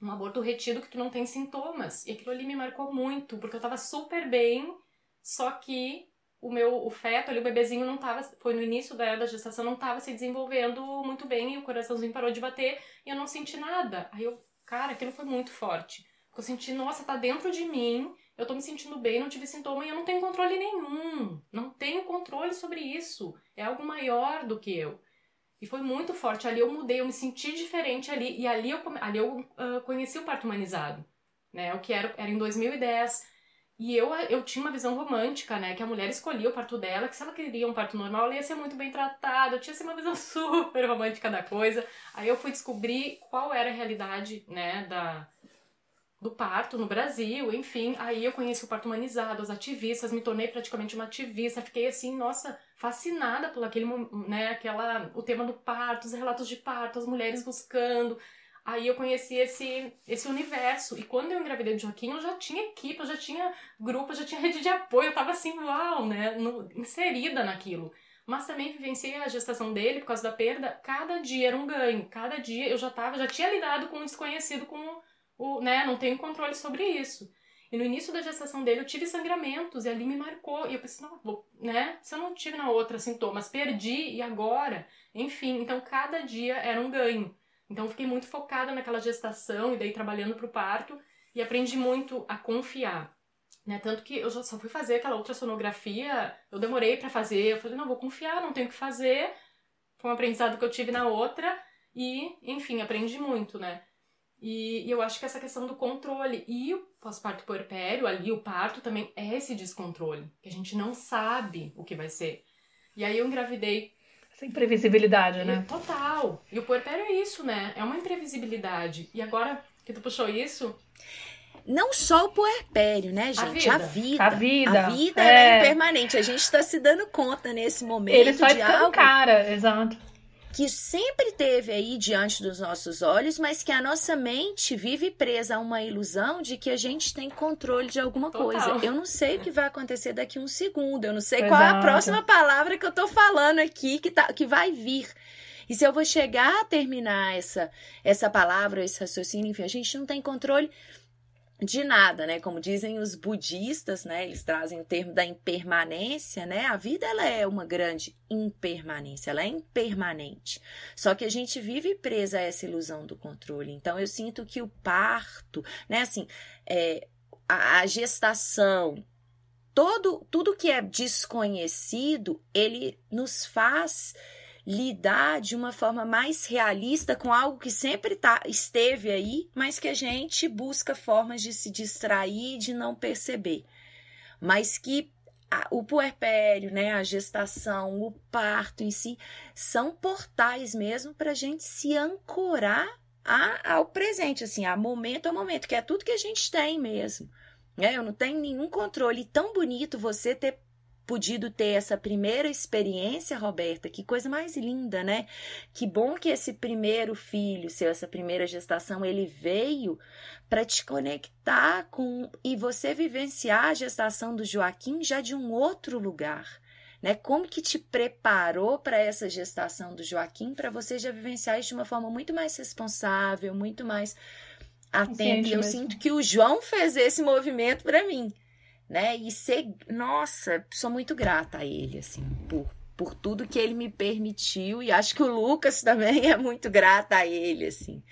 Speaker 3: um aborto retido que tu não tem sintomas. E aquilo ali me marcou muito, porque eu tava super bem, só que o meu o feto ali, o bebezinho não tava, foi no início da, da gestação, não tava se desenvolvendo muito bem e o coraçãozinho parou de bater e eu não senti nada. Aí eu, cara, aquilo foi muito forte. Eu senti, nossa, tá dentro de mim eu tô me sentindo bem, não tive sintoma e eu não tenho controle nenhum. Não tenho controle sobre isso. É algo maior do que eu. E foi muito forte. Ali eu mudei, eu me senti diferente ali. E ali eu, ali eu uh, conheci o parto humanizado, né? O que era, era em 2010. E eu, eu tinha uma visão romântica, né? Que a mulher escolhia o parto dela, que se ela queria um parto normal, ela ia ser muito bem tratada. Eu tinha assim, uma visão [laughs] super romântica da coisa. Aí eu fui descobrir qual era a realidade, né? Da, do parto no Brasil, enfim. Aí eu conheci o parto humanizado, os ativistas, me tornei praticamente uma ativista, fiquei assim, nossa, fascinada por aquele, né, aquela, o tema do parto, os relatos de parto, as mulheres buscando. Aí eu conheci esse, esse universo. E quando eu engravidei de Joaquim, eu já tinha equipe, eu já tinha grupo, eu já tinha rede de apoio, eu tava assim, uau, né, no, inserida naquilo. Mas também vivenciei a gestação dele por causa da perda. Cada dia era um ganho. Cada dia eu já tava, já tinha lidado com um desconhecido, com o, né, não tenho controle sobre isso. E no início da gestação dele eu tive sangramentos e ali me marcou. E eu pensei, não, vou, né? Se eu não tive na outra sintomas, perdi e agora? Enfim, então cada dia era um ganho. Então fiquei muito focada naquela gestação e daí trabalhando pro parto e aprendi muito a confiar. Né? Tanto que eu só fui fazer aquela ultrassonografia, eu demorei para fazer, eu falei, não, vou confiar, não tenho o que fazer. Foi um aprendizado que eu tive na outra e, enfim, aprendi muito, né? E, e, eu acho que essa questão do controle e o pós-parto puerpério, ali o parto também é esse descontrole, que a gente não sabe o que vai ser. E aí eu engravidei.
Speaker 2: Essa imprevisibilidade, né?
Speaker 3: Total. E o puerpério é isso, né? É uma imprevisibilidade. E agora que tu puxou isso,
Speaker 1: não só o puerpério, né, gente? A vida.
Speaker 2: A vida.
Speaker 1: A vida, é. é impermanente. A gente está se dando conta nesse momento.
Speaker 2: Ele só de algo cara, exato
Speaker 1: que sempre teve aí diante dos nossos olhos, mas que a nossa mente vive presa a uma ilusão de que a gente tem controle de alguma Total. coisa. Eu não sei o que vai acontecer daqui um segundo, eu não sei Exato. qual é a próxima palavra que eu tô falando aqui que, tá, que vai vir. E se eu vou chegar a terminar essa, essa palavra, esse raciocínio, enfim, a gente não tem controle de nada, né? Como dizem os budistas, né? Eles trazem o termo da impermanência, né? A vida ela é uma grande impermanência, ela é impermanente. Só que a gente vive presa a essa ilusão do controle. Então eu sinto que o parto, né? Assim, é, a, a gestação, todo tudo que é desconhecido, ele nos faz lidar de uma forma mais realista com algo que sempre tá, esteve aí, mas que a gente busca formas de se distrair, de não perceber. Mas que a, o puerpério, né, a gestação, o parto em si, são portais mesmo para a gente se ancorar a, ao presente, assim, a momento a momento, que é tudo que a gente tem mesmo. Né? Eu não tenho nenhum controle tão bonito você ter podido ter essa primeira experiência, Roberta, que coisa mais linda, né? Que bom que esse primeiro filho, seu essa primeira gestação, ele veio para te conectar com e você vivenciar a gestação do Joaquim já de um outro lugar. Né? Como que te preparou para essa gestação do Joaquim para você já vivenciar isso de uma forma muito mais responsável, muito mais atenta. E eu mesmo. sinto que o João fez esse movimento para mim né? E ser, nossa, sou muito grata a ele, assim, por, por tudo que ele me permitiu. E acho que o Lucas também é muito grata a ele, assim.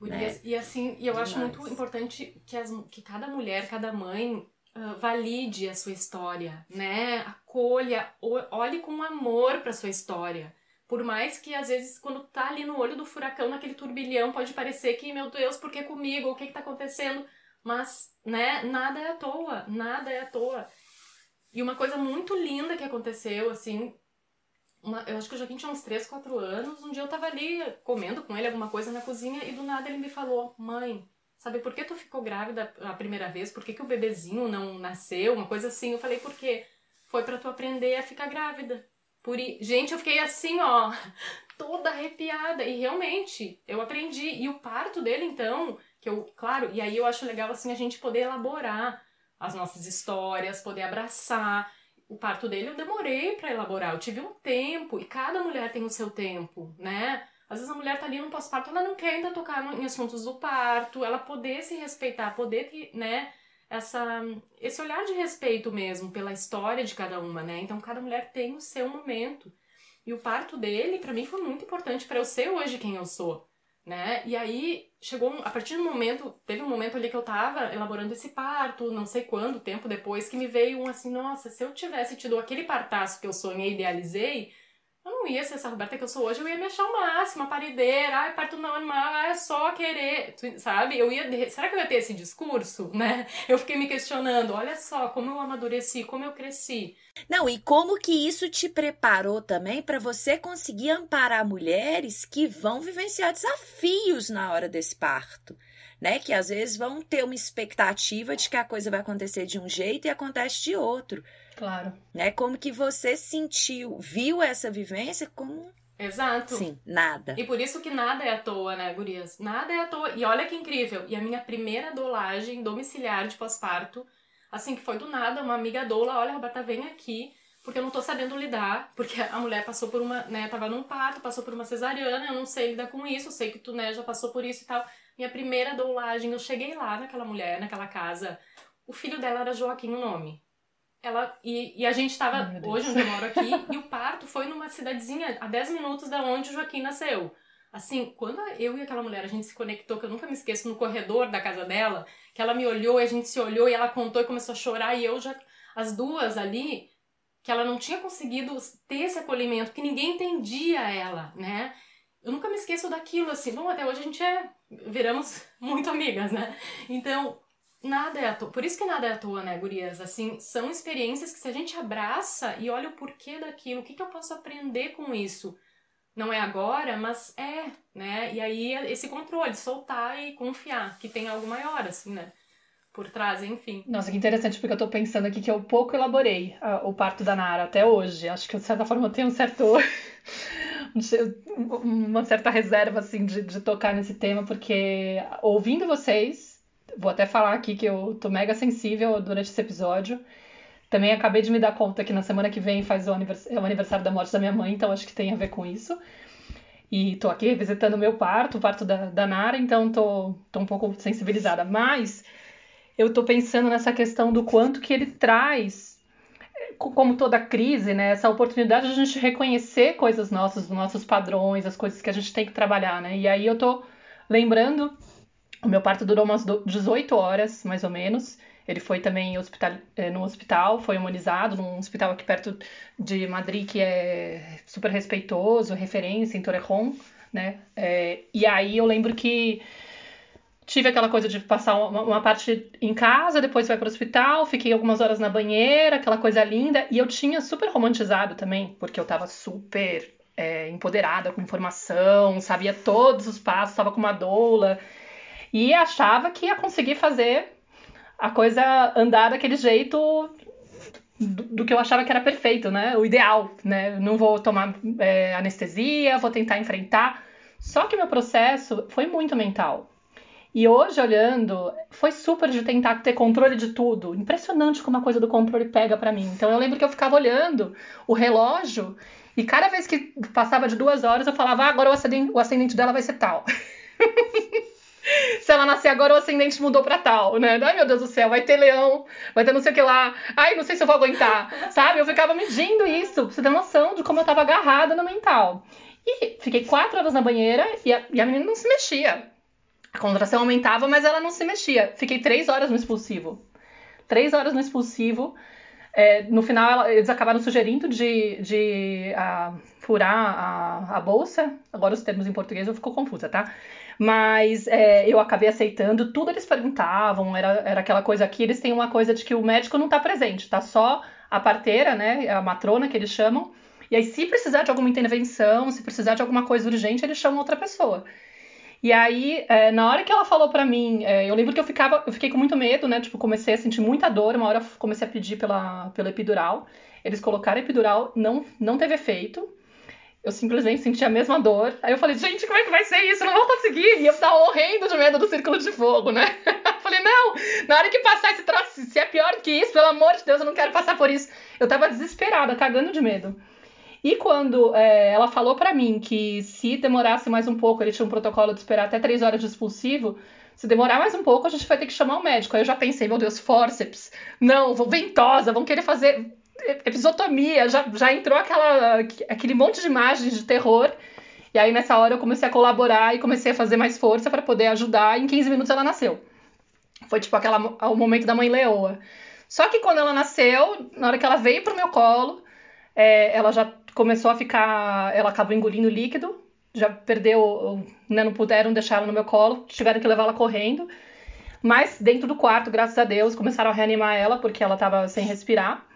Speaker 3: Né? E, assim, e eu Demais. acho muito importante que, as, que cada mulher, cada mãe uh, valide a sua história, né? Acolha, olhe com amor para sua história. Por mais que às vezes, quando tá ali no olho do furacão, naquele turbilhão, pode parecer que, meu Deus, por que comigo? O que, que tá acontecendo? Mas, né, nada é à toa, nada é à toa. E uma coisa muito linda que aconteceu, assim, uma, eu acho que o Joaquim tinha uns 3, 4 anos, um dia eu tava ali comendo com ele alguma coisa na cozinha e do nada ele me falou, mãe, sabe por que tu ficou grávida a primeira vez? Por que, que o bebezinho não nasceu? Uma coisa assim. Eu falei, por quê? Foi para tu aprender a ficar grávida. Por. Gente, eu fiquei assim, ó, [laughs] toda arrepiada. E realmente, eu aprendi. E o parto dele, então, que eu, claro, e aí eu acho legal assim a gente poder elaborar as nossas histórias, poder abraçar. O parto dele eu demorei para elaborar, eu tive um tempo e cada mulher tem o seu tempo, né? Às vezes a mulher tá ali no pós-parto, ela não quer ainda tocar em assuntos do parto, ela poder se respeitar, poder ter, né, essa esse olhar de respeito mesmo pela história de cada uma, né? Então cada mulher tem o seu momento. E o parto dele, para mim, foi muito importante para eu ser hoje quem eu sou né? E aí chegou a partir do momento, teve um momento ali que eu tava elaborando esse parto, não sei quando, tempo depois, que me veio um assim, nossa, se eu tivesse tido aquele partaço que eu sonhei idealizei, eu não ia ser essa Roberta que eu sou hoje, eu ia me achar o máximo, a parideira, ai, parto não animal, é só querer, sabe? Eu ia, será que eu ia ter esse discurso, [laughs] né? Eu fiquei me questionando, olha só como eu amadureci, como eu cresci.
Speaker 1: Não, e como que isso te preparou também para você conseguir amparar mulheres que vão vivenciar desafios na hora desse parto? Né, que às vezes vão ter uma expectativa de que a coisa vai acontecer de um jeito e acontece de outro.
Speaker 2: Claro.
Speaker 1: Né? Como que você sentiu, viu essa vivência como
Speaker 3: Exato.
Speaker 1: Sim, nada.
Speaker 3: E por isso que nada é à toa, né, gurias? Nada é à toa. E olha que incrível. E a minha primeira dolagem domiciliar de pós-parto, assim que foi do nada, uma amiga doula, olha, Roberta, vem aqui, porque eu não tô sabendo lidar, porque a mulher passou por uma, né, tava num parto, passou por uma cesariana, eu não sei lidar com isso, eu sei que tu, né, já passou por isso e tal. Minha primeira dolagem, eu cheguei lá naquela mulher, naquela casa, o filho dela era Joaquim o nome ela e, e a gente estava hoje onde eu moro aqui e o parto foi numa cidadezinha a 10 minutos da onde o Joaquim nasceu. Assim, quando eu e aquela mulher a gente se conectou, que eu nunca me esqueço, no corredor da casa dela, que ela me olhou e a gente se olhou e ela contou e começou a chorar e eu já as duas ali que ela não tinha conseguido ter esse acolhimento, que ninguém entendia ela, né? Eu nunca me esqueço daquilo assim. Bom, até hoje a gente é viramos [laughs] muito amigas, né? Então, nada é à toa. Por isso que nada é à toa, né, gurias? Assim, são experiências que se a gente abraça e olha o porquê daquilo, o que, que eu posso aprender com isso? Não é agora, mas é, né? E aí esse controle, soltar e confiar que tem algo maior, assim, né? Por trás, enfim.
Speaker 2: Nossa, que interessante, porque eu tô pensando aqui que eu pouco elaborei uh, o parto da Nara até hoje. Acho que, de certa forma, eu tenho um certo... [laughs] uma certa reserva, assim, de, de tocar nesse tema, porque ouvindo vocês, Vou até falar aqui que eu tô mega sensível durante esse episódio. Também acabei de me dar conta que na semana que vem faz o aniversário, é o aniversário da morte da minha mãe, então acho que tem a ver com isso. E tô aqui revisitando o meu parto, o parto da, da Nara, então tô, tô um pouco sensibilizada. Mas eu tô pensando nessa questão do quanto que ele traz, como toda crise, né? Essa oportunidade de a gente reconhecer coisas nossas, dos nossos padrões, as coisas que a gente tem que trabalhar, né? E aí eu tô lembrando, o meu parto durou umas 18 horas, mais ou menos. Ele foi também hospital, eh, no hospital, foi imunizado num hospital aqui perto de Madrid, que é super respeitoso, referência em Torrejón, né? É, e aí eu lembro que tive aquela coisa de passar uma, uma parte em casa, depois vai para o hospital, fiquei algumas horas na banheira, aquela coisa linda, e eu tinha super romantizado também, porque eu tava super é, empoderada com informação, sabia todos os passos, estava com uma doula, e achava que ia conseguir fazer a coisa andar daquele jeito do, do, que eu achava que era perfeito, né? O ideal, né? Não vou tomar é, anestesia, vou tentar enfrentar. Só que meu processo foi muito mental. E hoje, olhando, foi super de tentar ter controle de tudo. Impressionante como a coisa do controle pega para mim. Então eu lembro que eu ficava olhando o relógio e cada vez que passava de duas horas eu falava, ah, agora o ascendente, o ascendente dela vai ser tal. [laughs] se ela nascer agora, o ascendente mudou pra tal, né? Ai, meu Deus do céu, vai ter leão, vai ter não sei o que lá. Ai, não sei se eu vou aguentar, sabe? Eu ficava medindo isso, pra você ter noção de como eu tava agarrada no mental. E fiquei quatro horas na banheira e a, e a menina não se mexia. A contração aumentava, mas ela não se mexia. Fiquei três horas no expulsivo. Três horas no expulsivo. É, no final, eles acabaram sugerindo de, de uh, furar a, a bolsa. Agora, os termos em português eu fico confusa, tá? Mas é, eu acabei aceitando, tudo eles perguntavam, era, era aquela coisa aqui, eles têm uma coisa de que o médico não tá presente, tá só a parteira, né, a matrona que eles chamam, e aí se precisar de alguma intervenção, se precisar de alguma coisa urgente, eles chamam outra pessoa. E aí, é, na hora que ela falou para mim, é, eu lembro que eu ficava, eu fiquei com muito medo, né? Tipo, comecei a sentir muita dor. Uma hora comecei a pedir pela, pela epidural. Eles colocaram epidural, não, não teve efeito. Eu simplesmente senti a mesma dor. Aí eu falei, gente, como é que vai ser isso? Eu não vou conseguir. E eu tava morrendo de medo do círculo de fogo, né? Eu [laughs] falei, não, na hora que passar esse troço, se é pior que isso, pelo amor de Deus, eu não quero passar por isso. Eu tava desesperada, cagando de medo. E quando é, ela falou para mim que se demorasse mais um pouco, ele tinha um protocolo de esperar até três horas de expulsivo, se demorar mais um pouco, a gente vai ter que chamar o médico. Aí eu já pensei, meu Deus, fórceps. Não, vou ventosa, vão querer fazer episotomia, já, já entrou aquela, aquele monte de imagens de terror. E aí nessa hora eu comecei a colaborar e comecei a fazer mais força para poder ajudar. Em 15 minutos ela nasceu. Foi tipo aquela, o momento da mãe leoa. Só que quando ela nasceu, na hora que ela veio pro meu colo, é, ela já começou a ficar. Ela acabou engolindo líquido, já perdeu, né, não puderam deixar ela no meu colo, tiveram que levar ela correndo. Mas dentro do quarto, graças a Deus, começaram a reanimar ela porque ela estava sem respirar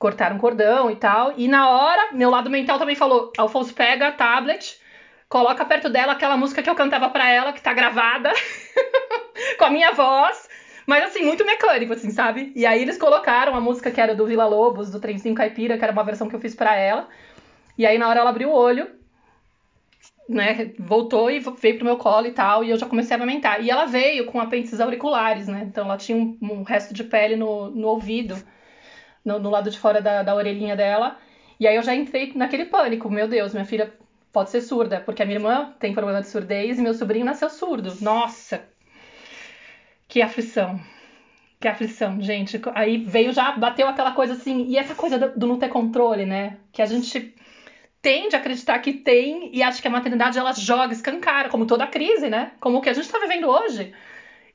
Speaker 2: cortaram cordão e tal. E na hora, meu lado mental também falou: Alfonso, pega a tablet, coloca perto dela aquela música que eu cantava para ela, que tá gravada, [laughs] com a minha voz. Mas assim, muito mecânico, assim, sabe? E aí eles colocaram a música que era do Vila Lobos, do Trenzinho Caipira, que era uma versão que eu fiz para ela. E aí na hora ela abriu o olho, né, voltou e veio pro meu colo e tal, e eu já comecei a amamentar. E ela veio com apêndices auriculares, né? Então ela tinha um, um resto de pele no, no ouvido no, no lado de fora da, da orelhinha dela. E aí eu já entrei naquele pânico. Meu Deus, minha filha pode ser surda, porque a minha irmã tem problema de surdez e meu sobrinho nasceu surdo. Nossa! Que aflição. Que aflição, gente. Aí veio já, bateu aquela coisa assim. E essa coisa do, do não ter controle, né? Que a gente tende a acreditar que tem e acha que a maternidade ela joga, escancara, como toda crise, né? Como o que a gente está vivendo hoje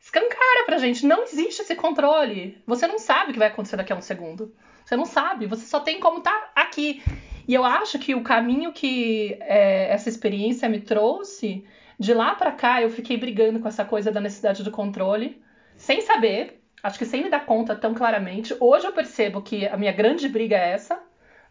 Speaker 2: escancara pra gente. Não existe esse controle. Você não sabe o que vai acontecer daqui a um segundo. Você não sabe. Você só tem como estar tá aqui. E eu acho que o caminho que é, essa experiência me trouxe, de lá para cá, eu fiquei brigando com essa coisa da necessidade de controle, sem saber, acho que sem me dar conta tão claramente. Hoje eu percebo que a minha grande briga é essa,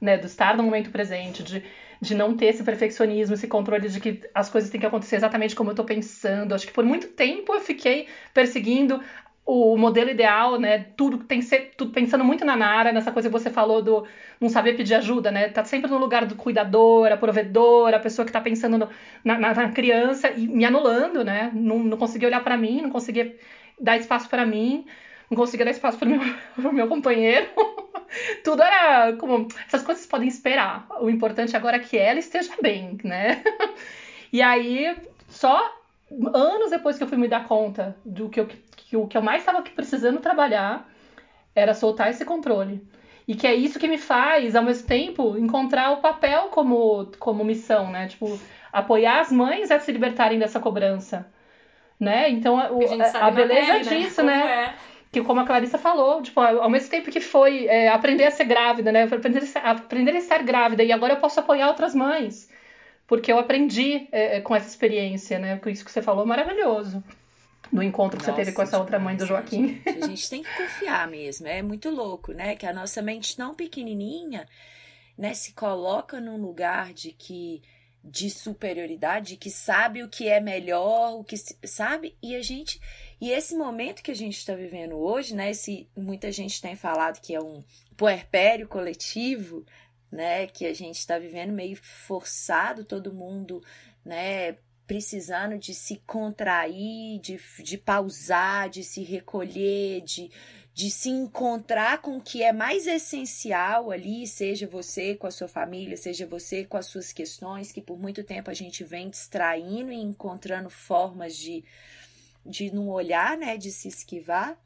Speaker 2: né, do estar no momento presente, de de não ter esse perfeccionismo, esse controle de que as coisas têm que acontecer exatamente como eu tô pensando. Acho que por muito tempo eu fiquei perseguindo o modelo ideal, né? Tudo tem que ser, tudo pensando muito na Nara, nessa coisa que você falou do não saber pedir ajuda, né? Tá sempre no lugar do cuidador, a provedora, a pessoa que tá pensando no, na, na, criança e me anulando, né? Não, não conseguia olhar para mim, não conseguia dar espaço para mim, [laughs] não conseguia dar espaço para meu, [laughs] pro meu companheiro. [laughs] tudo era como. Essas coisas podem esperar. O importante agora é que ela esteja bem, né? E aí, só anos depois que eu fui me dar conta do que eu, que o que eu mais estava precisando trabalhar era soltar esse controle. E que é isso que me faz, ao mesmo tempo, encontrar o papel como, como missão, né? Tipo, apoiar as mães a se libertarem dessa cobrança. Né? Então, o, a, a, beleza pele, disso, né? né? Que como a Clarissa falou, tipo, ao mesmo tempo que foi é, aprender a ser grávida, né? Aprender a, aprender a estar grávida, e agora eu posso apoiar outras mães. Porque eu aprendi é, é com essa experiência, né? Com isso que você falou, maravilhoso no encontro que nossa, você teve com essa outra mãe do Joaquim.
Speaker 1: Gente, a gente tem que confiar mesmo, é muito louco, né? Que a nossa mente tão pequenininha, né, se coloca num lugar de que de superioridade, que sabe o que é melhor, o que sabe, e a gente e esse momento que a gente está vivendo hoje, né, esse muita gente tem falado que é um puerpério coletivo, né, que a gente está vivendo meio forçado, todo mundo, né, precisando de se contrair, de, de pausar, de se recolher, de, de se encontrar com o que é mais essencial ali, seja você com a sua família, seja você com as suas questões, que por muito tempo a gente vem distraindo e encontrando formas de, de não olhar, né, de se esquivar.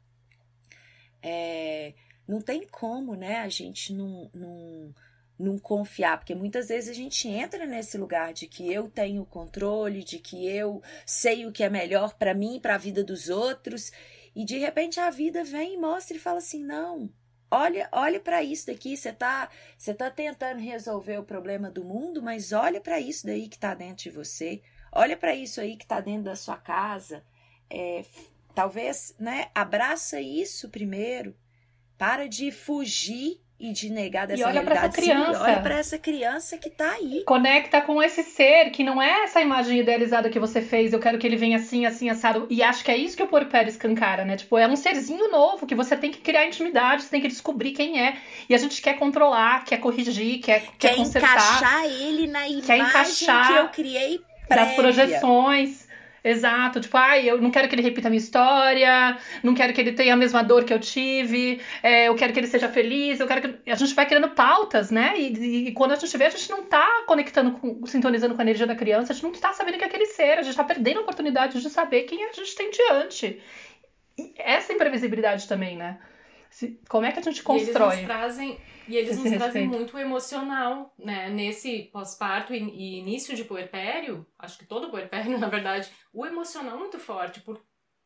Speaker 1: É, não tem como, né, a gente não, não não confiar, porque muitas vezes a gente entra nesse lugar de que eu tenho controle, de que eu sei o que é melhor para mim e para a vida dos outros, e de repente a vida vem e mostra e fala assim: "Não, olha, olha para isso daqui, você tá, você tá tentando resolver o problema do mundo, mas olha para isso daí que está dentro de você. Olha para isso aí que está dentro da sua casa. É, talvez, né, abraça isso primeiro. Para de fugir e de negar dessa
Speaker 2: e olha
Speaker 1: realidade.
Speaker 2: Pra essa criança.
Speaker 1: Olha para essa criança que tá aí.
Speaker 2: Conecta com esse ser que não é essa imagem idealizada que você fez. Eu quero que ele venha assim, assim, assado. E acho que é isso que o Porpério escancara, né? Tipo, é um serzinho novo que você tem que criar intimidade, você tem que descobrir quem é. E a gente quer controlar, quer corrigir, quer, quer, quer consertar.
Speaker 1: encaixar ele na imagem quer que eu criei prévia.
Speaker 2: Das projeções. Exato, tipo, ai, eu não quero que ele repita a minha história, não quero que ele tenha a mesma dor que eu tive, é, eu quero que ele seja feliz, eu quero que. A gente vai criando pautas, né? E, e, quando a gente vê, a gente não tá conectando, com, sintonizando com a energia da criança, a gente não tá sabendo que é aquele ser, a gente tá perdendo a oportunidade de saber quem a gente tem diante. E essa imprevisibilidade também, né? Como é que a gente constrói?
Speaker 3: E eles nos trazem, e eles nos trazem muito emocional, né? Nesse pós-parto e, e, início de puerpério, acho que todo puerpério, [laughs] na verdade, o emocional é muito forte, por,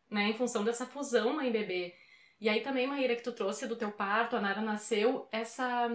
Speaker 3: né, em função dessa fusão mãe-bebê. E aí também, Maíra, que tu trouxe do teu parto, a Nara nasceu, essa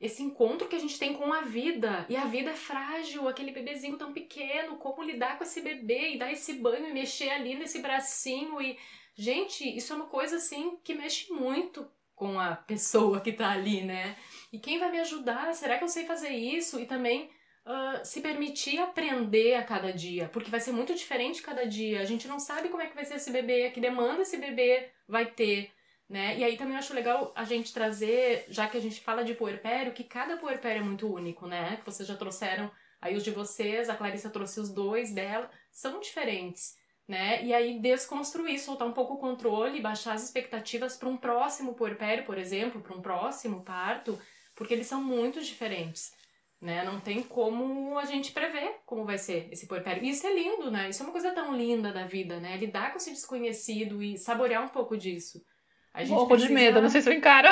Speaker 3: esse encontro que a gente tem com a vida. E a vida é frágil, aquele bebezinho tão pequeno, como lidar com esse bebê e dar esse banho e mexer ali nesse bracinho e Gente, isso é uma coisa assim que mexe muito com a pessoa que tá ali, né? E quem vai me ajudar? Será que eu sei fazer isso? E também uh, se permitir aprender a cada dia, porque vai ser muito diferente cada dia. A gente não sabe como é que vai ser esse bebê, que demanda esse bebê vai ter. Né? E aí também eu acho legal a gente trazer, já que a gente fala de puerpério, que cada puerpério é muito único, né? Que vocês já trouxeram aí os de vocês, a Clarissa trouxe os dois dela, são diferentes né? E aí desconstruir, soltar um pouco o controle, baixar as expectativas para um próximo puerpério, por exemplo, para um próximo parto, porque eles são muito diferentes, né? Não tem como a gente prever como vai ser esse puerpério. E isso é lindo, né? Isso é uma coisa tão linda da vida, né? Lidar com esse desconhecido e saborear um pouco disso.
Speaker 2: A gente um pouco precisa... de medo, não sei se eu encaro.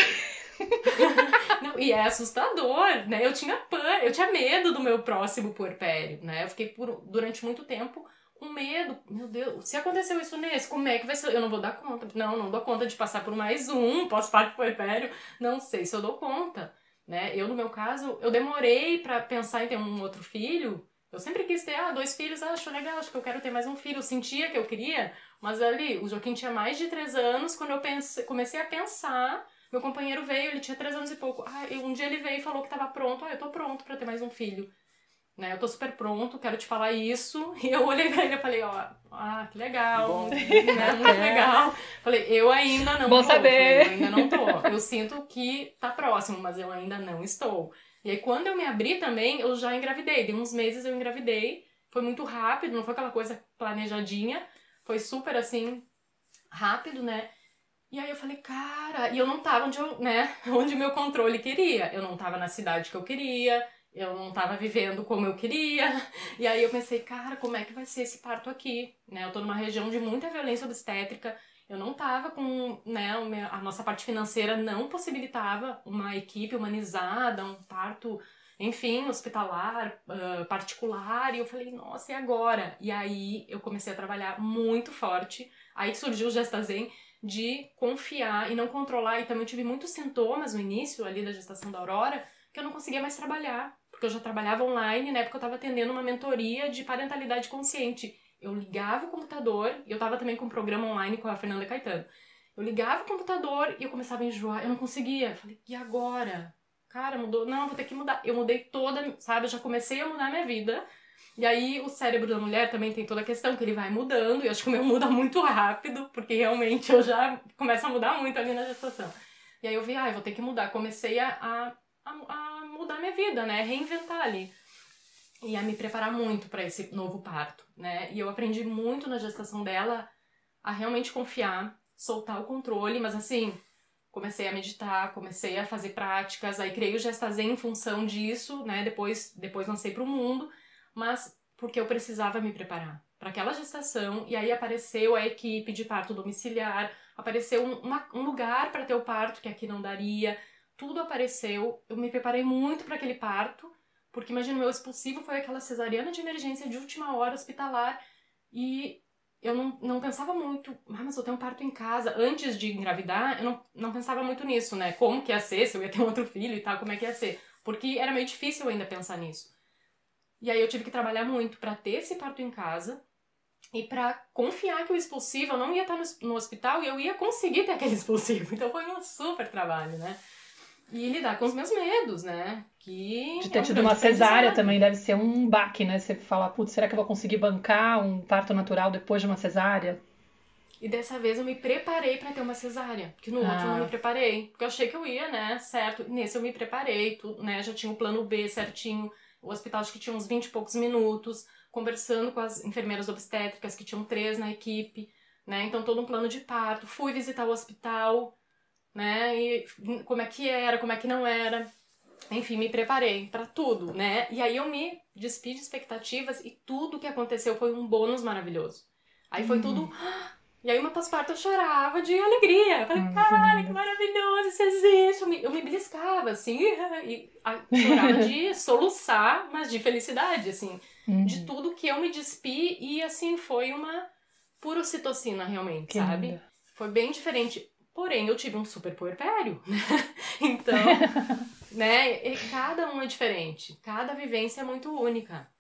Speaker 2: [laughs]
Speaker 3: não, e é assustador, né? Eu tinha pan, eu tinha medo do meu próximo puerpério, né? Eu fiquei por, durante muito tempo com medo. Meu Deus, se aconteceu isso nesse, como é que vai ser? Eu não vou dar conta. Não, não dou conta de passar por mais um pós-parto puerpério. Não sei se eu dou conta, né? Eu, no meu caso, eu demorei para pensar em ter um outro filho. Eu sempre quis ter, ah, dois filhos, ah, acho legal, acho que eu quero ter mais um filho. Eu sentia que eu queria, mas ali, o Joaquim tinha mais de três anos. Quando eu pense, comecei a pensar, meu companheiro veio, ele tinha três anos e pouco. Ah, um dia ele veio e falou que estava pronto. Ah, eu tô pronto para ter mais um filho né? Eu tô super pronto, quero te falar isso. [laughs] E eu olhei pra ele e falei, ó, ah, que legal, Bom. né? Muito [laughs] é. legal. Falei, eu ainda não
Speaker 2: Bom
Speaker 3: tô.
Speaker 2: saber.
Speaker 3: Falei, eu ainda não tô. Eu sinto que tá próximo, mas eu ainda não estou. E aí, quando eu me abri também, eu já engravidei. De uns meses eu engravidei. Foi muito rápido, não foi aquela coisa planejadinha. Foi super, assim, rápido, né? E aí eu falei, cara, e eu não tava onde eu, né, [laughs] onde o meu controle queria. Eu não tava na cidade que eu queria, eu não estava vivendo como eu queria. E aí eu pensei, cara, como é que vai ser esse parto aqui? Né? Eu tô numa região de muita violência obstétrica. Eu não tava com, né, a nossa parte financeira não possibilitava uma equipe humanizada, um parto, enfim, hospitalar, uh, particular, e eu falei, nossa, e agora? E aí eu comecei a trabalhar muito forte, aí surgiu o Gestazen de confiar e não controlar, e também tive muitos sintomas no início ali da gestação da Aurora, que eu não conseguia mais trabalhar, porque eu já trabalhava online, na época eu estava atendendo uma mentoria de parentalidade consciente. Eu ligava o computador, e eu estava também com um programa online com a Fernanda Caetano. Eu ligava o computador e eu começava a enjoar, eu não conseguia. Eu falei, e agora? Cara, mudou? Não, vou ter que mudar. Eu mudei toda, sabe? Eu já comecei a mudar minha vida. E aí o cérebro da mulher também tem toda a questão que ele vai mudando, e eu acho que o meu muda muito rápido, porque realmente eu já começo a mudar muito ali na gestação. E aí eu vi, ah, eu vou ter que mudar. Comecei a, a a, a mudar minha vida, né? Reinventar ali. E a me preparar muito para esse novo parto, né? E eu aprendi muito na gestação dela a realmente confiar, soltar o controle, mas assim, comecei a meditar, comecei a fazer práticas, aí criei o Gestazen em função disso, né? Depois, depois lancei para o mundo, mas porque eu precisava me preparar para aquela gestação e aí apareceu a equipe de parto domiciliar, apareceu um, uma, um lugar para ter o parto que aqui não daria, tudo apareceu. Eu me preparei muito para aquele parto, porque imagina, meu expulsivo foi aquela cesariana de emergência de última hora hospitalar e eu não, não pensava muito, ah, mas eu tenho um parto em casa. Antes de engravidar, eu não, não pensava muito nisso, né? Como que ia ser, se eu ia ter um outro filho e tal, como é que ia ser. Porque era meio difícil ainda pensar nisso. E aí eu tive que trabalhar muito para ter esse parto em casa e para confiar que o expulsivo eu não ia estar no, no hospital e eu ia conseguir ter aquele [laughs] expulsivo. Então foi um super trabalho, né? E lidar com os meus medos, né? Que
Speaker 2: de ter é um tido uma cesárea também deve ser um baque, né? Você falar, putz, será que eu vou conseguir bancar um parto natural depois de uma cesárea?
Speaker 3: E dessa vez eu me preparei para ter uma cesárea, que no ah. outro eu não me preparei, porque eu achei que eu ia, né, certo? Nesse eu me preparei, né, já tinha o plano B certinho. O hospital acho que tinha uns 20 e poucos minutos, conversando com as enfermeiras obstétricas, que tinham três na equipe, né? Então todo um plano de parto. Fui visitar o hospital, né? E como é que era, como é que não era. Enfim, me preparei para tudo, né? E aí eu me despi de expectativas e tudo que aconteceu foi um bônus maravilhoso. Aí foi tudo. Uhum. [gasps] E aí, uma pós-parto, eu chorava de alegria. Eu falei, caralho, que maravilhoso, isso existe. Eu me, eu me beliscava, assim, [laughs] e chorava de [laughs] soluçar, mas de felicidade, assim, de tudo que eu me despi. E, assim, foi uma pura ocitocina, realmente, que sabe? Foi bem diferente. Porém, eu tive um super puerpério. [laughs] então, [laughs] né? E cada um é diferente. Cada vivência é muito única.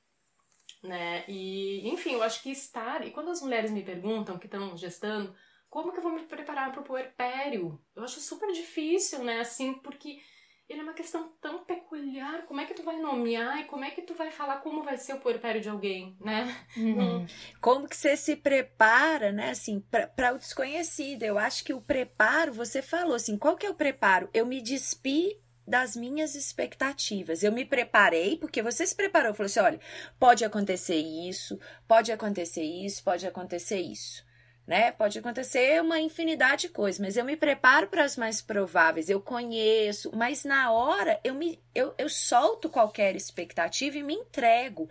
Speaker 3: Né? E, enfim, eu acho que estar. E quando as mulheres me perguntam que estão gestando, como que eu vou me preparar para o puerpério? Eu acho super difícil, né? Assim, porque ele é uma questão tão peculiar. Como é que tu vai nomear e como é que tu vai falar como vai ser o puerpério de alguém, né?
Speaker 1: Uhum. Como que você se prepara, né, assim, para o desconhecido? Eu acho que o preparo, você falou assim, qual que é o preparo? Eu me despi das minhas expectativas. Eu me preparei, porque você se preparou, falou assim: olha, pode acontecer isso, pode acontecer isso, pode acontecer isso né? Pode acontecer uma infinidade de coisas, mas eu me preparo para as mais prováveis, eu conheço, mas na hora eu me eu, eu solto qualquer expectativa e me entrego.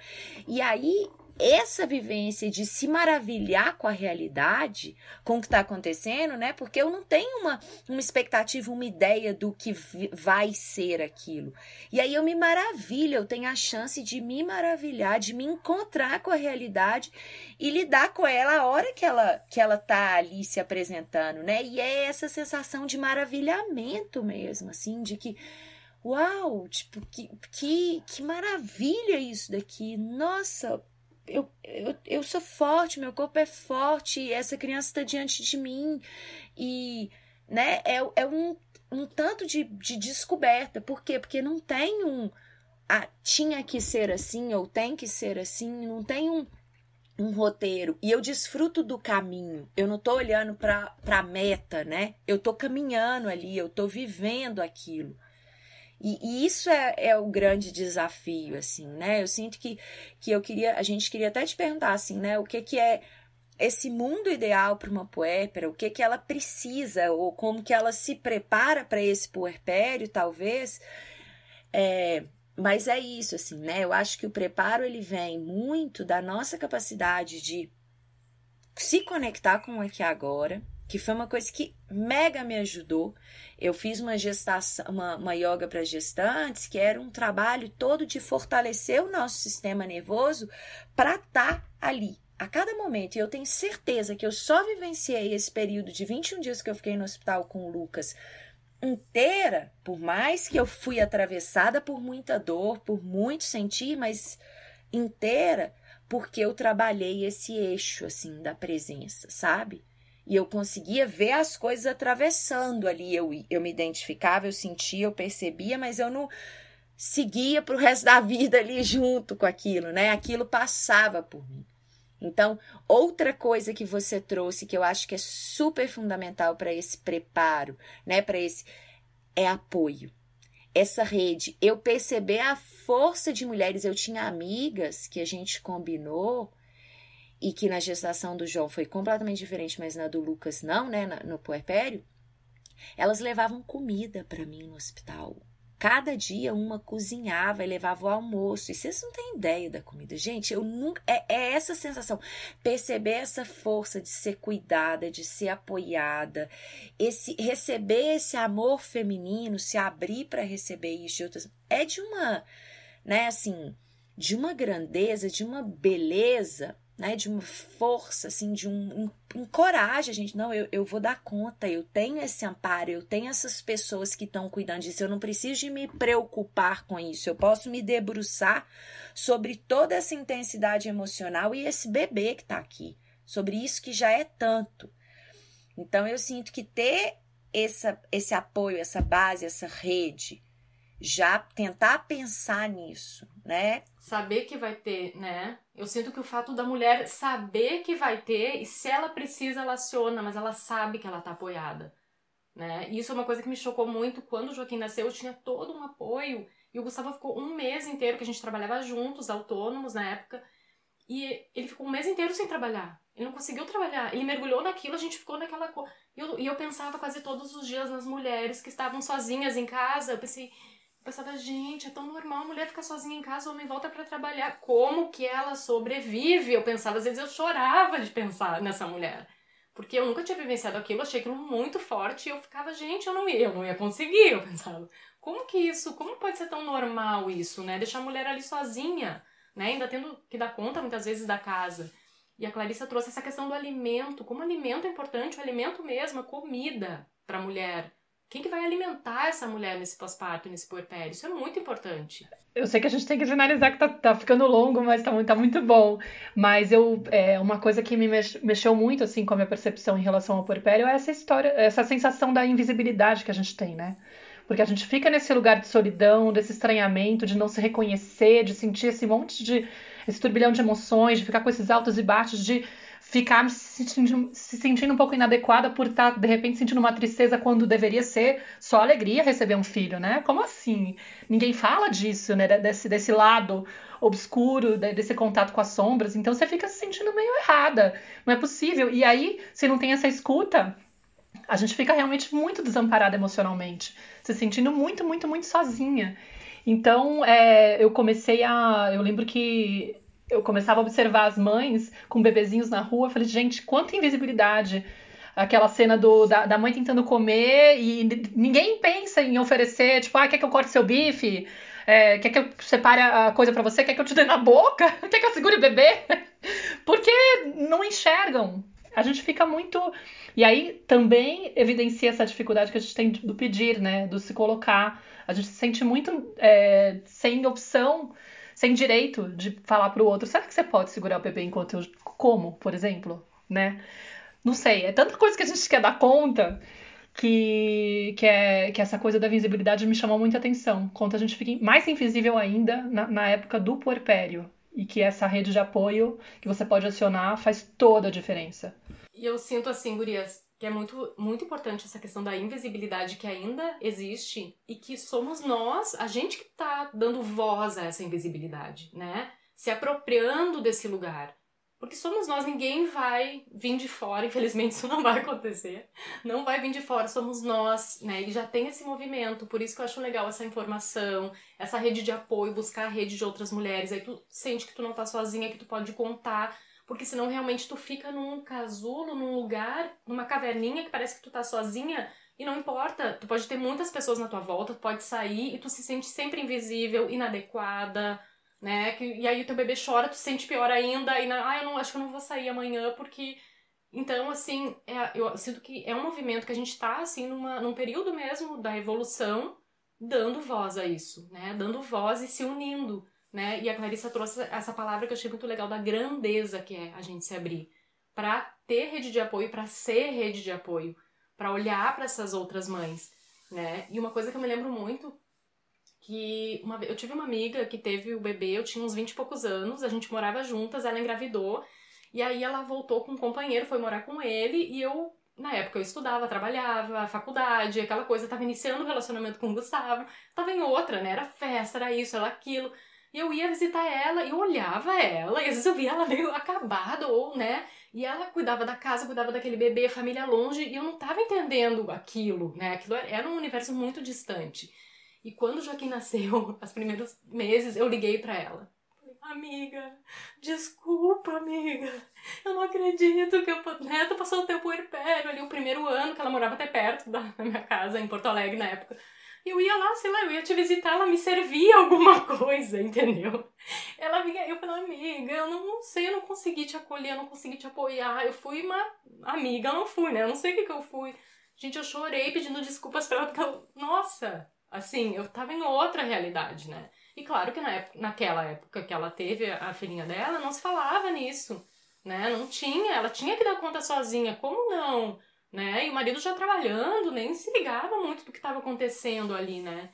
Speaker 1: E aí essa vivência de se maravilhar com a realidade, com o que está acontecendo, né? Porque eu não tenho uma, uma expectativa, uma ideia do que vai ser aquilo. E aí eu me maravilho, eu tenho a chance de me maravilhar, de me encontrar com a realidade e lidar com ela a hora que ela que ela tá ali se apresentando, né? E é essa sensação de maravilhamento mesmo, assim, de que uau, tipo, que, que, que maravilha isso daqui. Nossa, eu, eu, eu sou forte, meu corpo é forte, essa criança está diante de mim. E né, é, é um, um tanto de, de descoberta. Por quê? Porque não tem um. Ah, tinha que ser assim, ou tem que ser assim, não tem um, um roteiro. E eu desfruto do caminho. Eu não tô olhando para a meta, né? Eu tô caminhando ali, eu tô vivendo aquilo. E, e, isso é, é o grande desafio, assim, né? Eu sinto que, que eu queria, a gente queria até te perguntar, assim, né? O que que é esse mundo ideal para uma puérpera, o que que ela precisa, ou como que ela se prepara para esse puerpério, talvez. É, mas é isso, assim, né? Eu acho que o preparo, ele vem muito da nossa capacidade de se conectar com o aqui agora, que foi uma coisa que mega me ajudou. Eu fiz uma gestação, uma, uma yoga para gestantes, que era um trabalho todo de fortalecer o nosso sistema nervoso para estar tá ali a cada momento. E eu tenho certeza que eu só vivenciei esse período de 21 dias que eu fiquei no hospital com o Lucas inteira, por mais que eu fui atravessada por muita dor, por muito sentir, mas inteira, porque eu trabalhei esse eixo assim da presença, sabe? E eu conseguia ver as coisas atravessando ali. Eu, eu me identificava, eu sentia, eu percebia, mas eu não seguia para o resto da vida ali junto com aquilo, né? Aquilo passava por mim. Então, outra coisa que você trouxe que eu acho que é super fundamental para esse preparo, né, para esse é apoio. Essa rede, eu perceber a força de mulheres, eu tinha amigas que a gente combinou e que na gestação do João foi completamente diferente, mas na do Lucas não, né, no puerpério. Elas levavam comida para mim no hospital. Cada dia uma cozinhava e levava o almoço. E vocês não têm ideia da comida. Gente, eu nunca. É, é essa sensação. Perceber essa força de ser cuidada, de ser apoiada, esse receber esse amor feminino, se abrir para receber isso de outras. É de uma. Né, assim, de uma grandeza, de uma beleza né, de uma força, assim, de um, um, um coragem, gente, não, eu, eu vou dar conta, eu tenho esse amparo, eu tenho essas pessoas que estão cuidando disso, eu não preciso de me preocupar com isso, eu posso me debruçar sobre toda essa intensidade emocional e esse bebê que está aqui, sobre isso que já é tanto. Então, eu sinto que ter essa, esse apoio, essa base, essa rede, já tentar pensar nisso, né?
Speaker 3: Saber que vai ter, né? Eu sinto que o fato da mulher saber que vai ter e se ela precisa, ela aciona, mas ela sabe que ela tá apoiada, né? E isso é uma coisa que me chocou muito quando o Joaquim nasceu, eu tinha todo um apoio e o Gustavo ficou um mês inteiro que a gente trabalhava juntos, autônomos na época, e ele ficou um mês inteiro sem trabalhar. Ele não conseguiu trabalhar. Ele mergulhou naquilo, a gente ficou naquela coisa. E eu, e eu pensava quase todos os dias nas mulheres que estavam sozinhas em casa. Eu pensei, pensava, gente, é tão normal a mulher ficar sozinha em casa, o homem volta para trabalhar. Como que ela sobrevive? Eu pensava, às vezes eu chorava de pensar nessa mulher. Porque eu nunca tinha vivenciado aquilo, achei aquilo muito forte e eu ficava, gente, eu não ia, eu não ia conseguir. Eu pensava, como que isso, como pode ser tão normal isso, né? Deixar a mulher ali sozinha, né? Ainda tendo que dar conta muitas vezes da casa. E a Clarissa trouxe essa questão do alimento, como alimento é importante, o alimento mesmo, a comida para a mulher. Quem que vai alimentar essa mulher nesse pós-parto, nesse puerpério? Isso é muito importante.
Speaker 2: Eu sei que a gente tem que finalizar que tá, tá ficando longo, mas tá, tá muito bom. Mas eu é, uma coisa que me mexeu muito assim com a minha percepção em relação ao puerpério é essa história, essa sensação da invisibilidade que a gente tem, né? Porque a gente fica nesse lugar de solidão, desse estranhamento, de não se reconhecer, de sentir esse monte de esse turbilhão de emoções, de ficar com esses altos e baixos, de ficar se sentindo, se sentindo um pouco inadequada por estar, tá, de repente, sentindo uma tristeza quando deveria ser só alegria receber um filho, né? Como assim? Ninguém fala disso, né? Desse, desse lado obscuro, desse contato com as sombras. Então você fica se sentindo meio errada. Não é possível. E aí, se não tem essa escuta, a gente fica realmente muito desamparada emocionalmente, se sentindo muito, muito, muito sozinha. Então, é, eu comecei a. Eu lembro que eu começava a observar as mães com bebezinhos na rua, falei, gente, quanta invisibilidade. Aquela cena do, da, da mãe tentando comer e ninguém pensa em oferecer, tipo, ah, quer que eu corte seu bife? É, quer que eu separe a coisa para você? Quer que eu te dê na boca? [laughs] Quer que eu segure o bebê? Porque não enxergam. A gente fica muito. E aí também evidencia essa dificuldade que a gente tem do pedir, né? Do se colocar. A gente se sente muito é, sem opção sem direito de falar para o outro, será que você pode segurar o bebê enquanto eu como, por exemplo, né? Não sei, é tanta coisa que a gente quer dar conta que, que, é, que essa coisa da visibilidade me chamou muita atenção. Quanto a gente fica mais invisível ainda na, na época do puerpério. E que essa rede de apoio que você pode acionar faz toda a diferença.
Speaker 3: E eu sinto assim, Gurias, que é muito, muito importante essa questão da invisibilidade que ainda existe e que somos nós, a gente que está dando voz a essa invisibilidade, né? Se apropriando desse lugar. Porque somos nós, ninguém vai vir de fora, infelizmente isso não vai acontecer. Não vai vir de fora, somos nós, né? E já tem esse movimento, por isso que eu acho legal essa informação, essa rede de apoio, buscar a rede de outras mulheres. Aí tu sente que tu não tá sozinha, que tu pode contar porque senão realmente tu fica num casulo, num lugar, numa caverninha que parece que tu tá sozinha e não importa, tu pode ter muitas pessoas na tua volta, tu pode sair e tu se sente sempre invisível, inadequada, né? E aí o teu bebê chora, tu se sente pior ainda, e ah, eu não acho que eu não vou sair amanhã porque então, assim, é, eu sinto que é um movimento que a gente tá, assim, numa, num período mesmo da evolução, dando voz a isso, né? Dando voz e se unindo né? E a Clarissa trouxe essa palavra que eu achei muito legal da grandeza que é a gente se abrir para ter rede de apoio, para ser rede de apoio, para olhar para essas outras mães, né? E uma coisa que eu me lembro muito que uma, eu tive uma amiga que teve o bebê, eu tinha uns 20 e poucos anos, a gente morava juntas, ela engravidou, e aí ela voltou com um companheiro, foi morar com ele, e eu, na época, eu estudava, trabalhava, faculdade, aquela coisa, tava iniciando o relacionamento com o Gustavo, tava em outra, né? Era festa, era isso, era aquilo. E eu ia visitar ela eu olhava ela, e às vezes eu via ela meio acabada, ou, né? E ela cuidava da casa, cuidava daquele bebê, família longe, e eu não tava entendendo aquilo, né? Aquilo era um universo muito distante. E quando o Joaquim nasceu, [laughs] os primeiros meses, eu liguei para ela. Amiga, desculpa, amiga. Eu não acredito que eu, né, tô passando o tempo puerpério ali, o primeiro ano que ela morava até perto da minha casa, em Porto Alegre na época eu ia lá, sei lá, eu ia te visitar, ela me servia alguma [laughs] coisa, entendeu? Ela vinha, eu falei, amiga, eu não, não sei, eu não consegui te acolher, eu não consegui te apoiar. Eu fui uma amiga, eu não fui, né? Eu não sei o que, que eu fui. Gente, eu chorei pedindo desculpas pra ela, porque eu, nossa, assim, eu tava em outra realidade, né? E claro que na época, naquela época que ela teve a filhinha dela, não se falava nisso, né? Não tinha, ela tinha que dar conta sozinha, como não? Né? E o marido já trabalhando, nem se ligava muito do que estava acontecendo ali, né?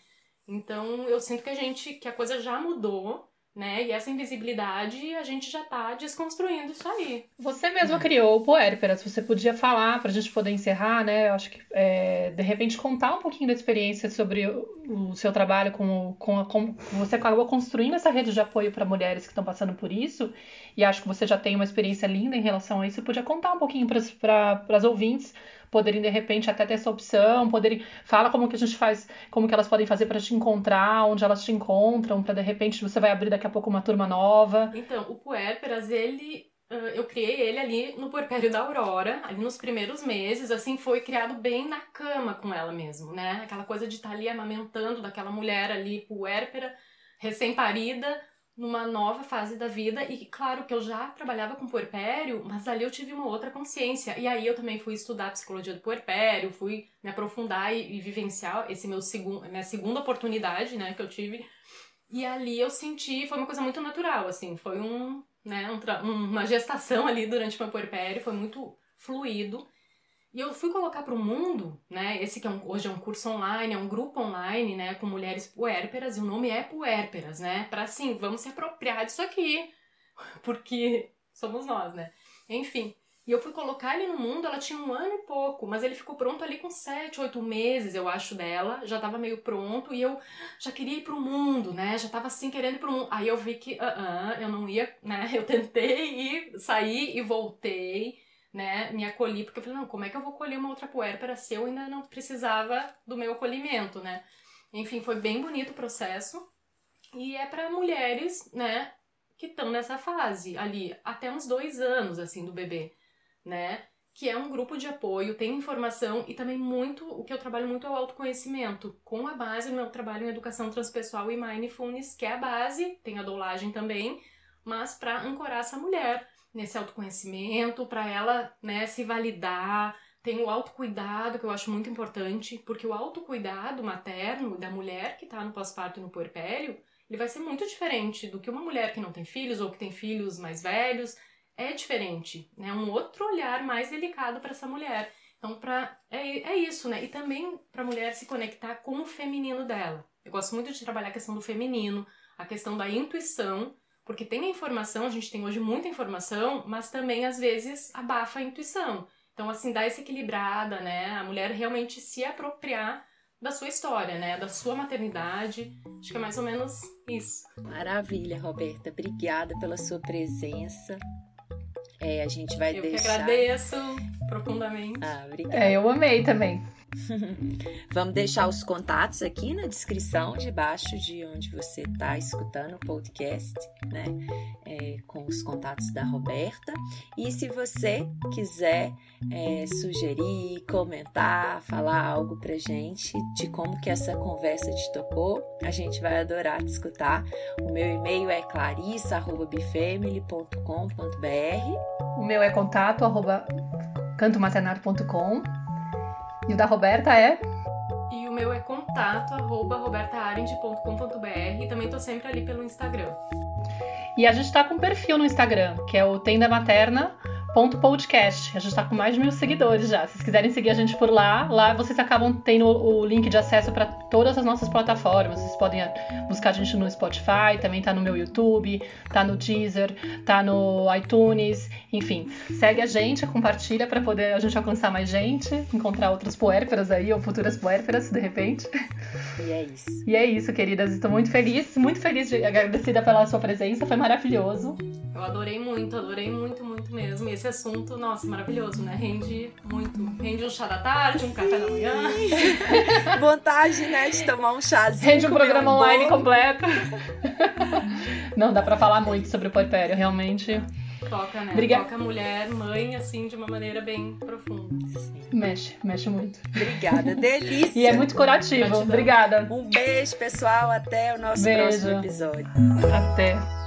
Speaker 3: Então eu sinto que a gente, que a coisa já mudou, né? E essa invisibilidade a gente já tá desconstruindo isso aí.
Speaker 2: Você mesma criou o Puérperas, você podia falar para a gente poder encerrar, né? Eu acho que é, de repente contar um pouquinho da experiência sobre o, o seu trabalho com, com, a, com você acabou construindo essa rede de apoio para mulheres que estão passando por isso e acho que você já tem uma experiência linda em relação a isso. Você podia contar um pouquinho para as ouvintes poderem de repente até ter essa opção, poderem fala como que a gente faz, como que elas podem fazer para te encontrar, onde elas te encontram, para de repente você vai abrir daqui a pouco uma turma nova.
Speaker 3: Então, o Puérperas, ele eu criei ele ali no puerpério da Aurora, ali nos primeiros meses, assim, foi criado bem na cama com ela mesmo, né? Aquela coisa de estar tá ali amamentando daquela mulher ali puérpera, recém-parida, numa nova fase da vida e claro que eu já trabalhava com puerpério, mas ali eu tive uma outra consciência e aí eu também fui estudar psicologia do puerpério, fui me aprofundar e, e vivenciar esse meu segundo minha segunda oportunidade, né, que eu tive. E ali eu senti, foi uma coisa muito natural, assim, foi um, né, um, uma gestação ali durante o meu puerpério, foi muito fluido. E eu fui colocar para o mundo, né? Esse que é um, hoje é um curso online, é um grupo online, né? Com mulheres puérperas, e o nome é Puérperas, né? Para assim, vamos se apropriar disso aqui, [laughs] porque somos nós, né? Enfim. E eu fui colocar ele no mundo, ela tinha um ano e pouco, mas ele ficou pronto ali com sete, oito meses, eu acho, dela. Já tava meio pronto e eu já queria ir pro mundo, né? Já tava assim querendo ir pro mundo. Aí eu vi que, uh -uh, eu não ia, né? [laughs] Eu tentei ir, sair e voltei né, me acolhi, porque eu falei, não, como é que eu vou colher uma outra puérpera se eu ainda não precisava do meu acolhimento, né? Enfim, foi bem bonito o processo. E é para mulheres, né, que estão nessa fase ali, até uns dois anos, assim, do bebê, né? Que é um grupo de apoio, tem informação e também muito, o que eu trabalho muito é o autoconhecimento, com a base no meu trabalho em educação transpessoal e mindfulness, que é a base, tem a doulagem também, mas para ancorar essa mulher nesse autoconhecimento, para ela, né, se validar. Tem o autocuidado, que eu acho muito importante, porque o autocuidado materno da mulher que está no pós-parto e no puerpério, ele vai ser muito diferente do que uma mulher que não tem filhos ou que tem filhos mais velhos. É diferente, né? Um outro olhar mais delicado para essa mulher. Então, pra, é, é isso, né? E também para a mulher se conectar com o feminino dela. Eu gosto muito de trabalhar a questão do feminino, a questão da intuição, porque tem a informação, a gente tem hoje muita informação, mas também às vezes abafa a intuição. Então, assim, dá essa equilibrada, né? A mulher realmente se apropriar da sua história, né? Da sua maternidade. Acho que é mais ou menos isso.
Speaker 1: Maravilha, Roberta. Obrigada pela sua presença. É, a gente vai
Speaker 3: eu
Speaker 1: deixar.
Speaker 3: Eu que agradeço profundamente.
Speaker 1: Ah, obrigada.
Speaker 2: É, eu amei também. [laughs]
Speaker 1: Vamos deixar os contatos aqui na descrição, debaixo de onde você está escutando o podcast, né? É, com os contatos da Roberta. E se você quiser é, sugerir, comentar, falar algo pra gente de como que essa conversa te tocou, a gente vai adorar te escutar. O meu e-mail é clarissa.bifamily.com.br
Speaker 2: O meu é contato e o da Roberta é?
Speaker 3: E o meu é contato arroba e também tô sempre ali pelo Instagram.
Speaker 2: E a gente tá com um perfil no Instagram, que é o Tenda Materna podcast. A gente está com mais de mil seguidores já. Se vocês quiserem seguir a gente por lá, lá vocês acabam tendo o link de acesso para todas as nossas plataformas. Vocês podem buscar a gente no Spotify, também tá no meu YouTube, tá no Deezer, tá no iTunes, enfim. Segue a gente, compartilha para poder a gente alcançar mais gente, encontrar outras puérperas aí, ou futuras puérperas, de repente.
Speaker 1: E é isso.
Speaker 2: E é isso, queridas. Estou muito feliz, muito feliz, de, agradecida pela sua presença, foi maravilhoso.
Speaker 3: Eu adorei muito, adorei muito, muito mesmo. Esse assunto, nossa, maravilhoso, né? Rende muito. Rende um chá da tarde, um café da manhã. [laughs]
Speaker 1: Vontade, né, de tomar um chazinho.
Speaker 2: Rende um programa um online completo. Não, dá pra falar muito sobre o porpério, realmente.
Speaker 3: Toca, né? Obrigada. Toca mulher, mãe, assim, de uma maneira bem profunda. Sim.
Speaker 2: Mexe, mexe muito.
Speaker 1: Obrigada, delícia.
Speaker 2: E é muito curativo. Gratidão. Obrigada.
Speaker 1: Um beijo, pessoal. Até o nosso beijo. próximo episódio.
Speaker 2: Até.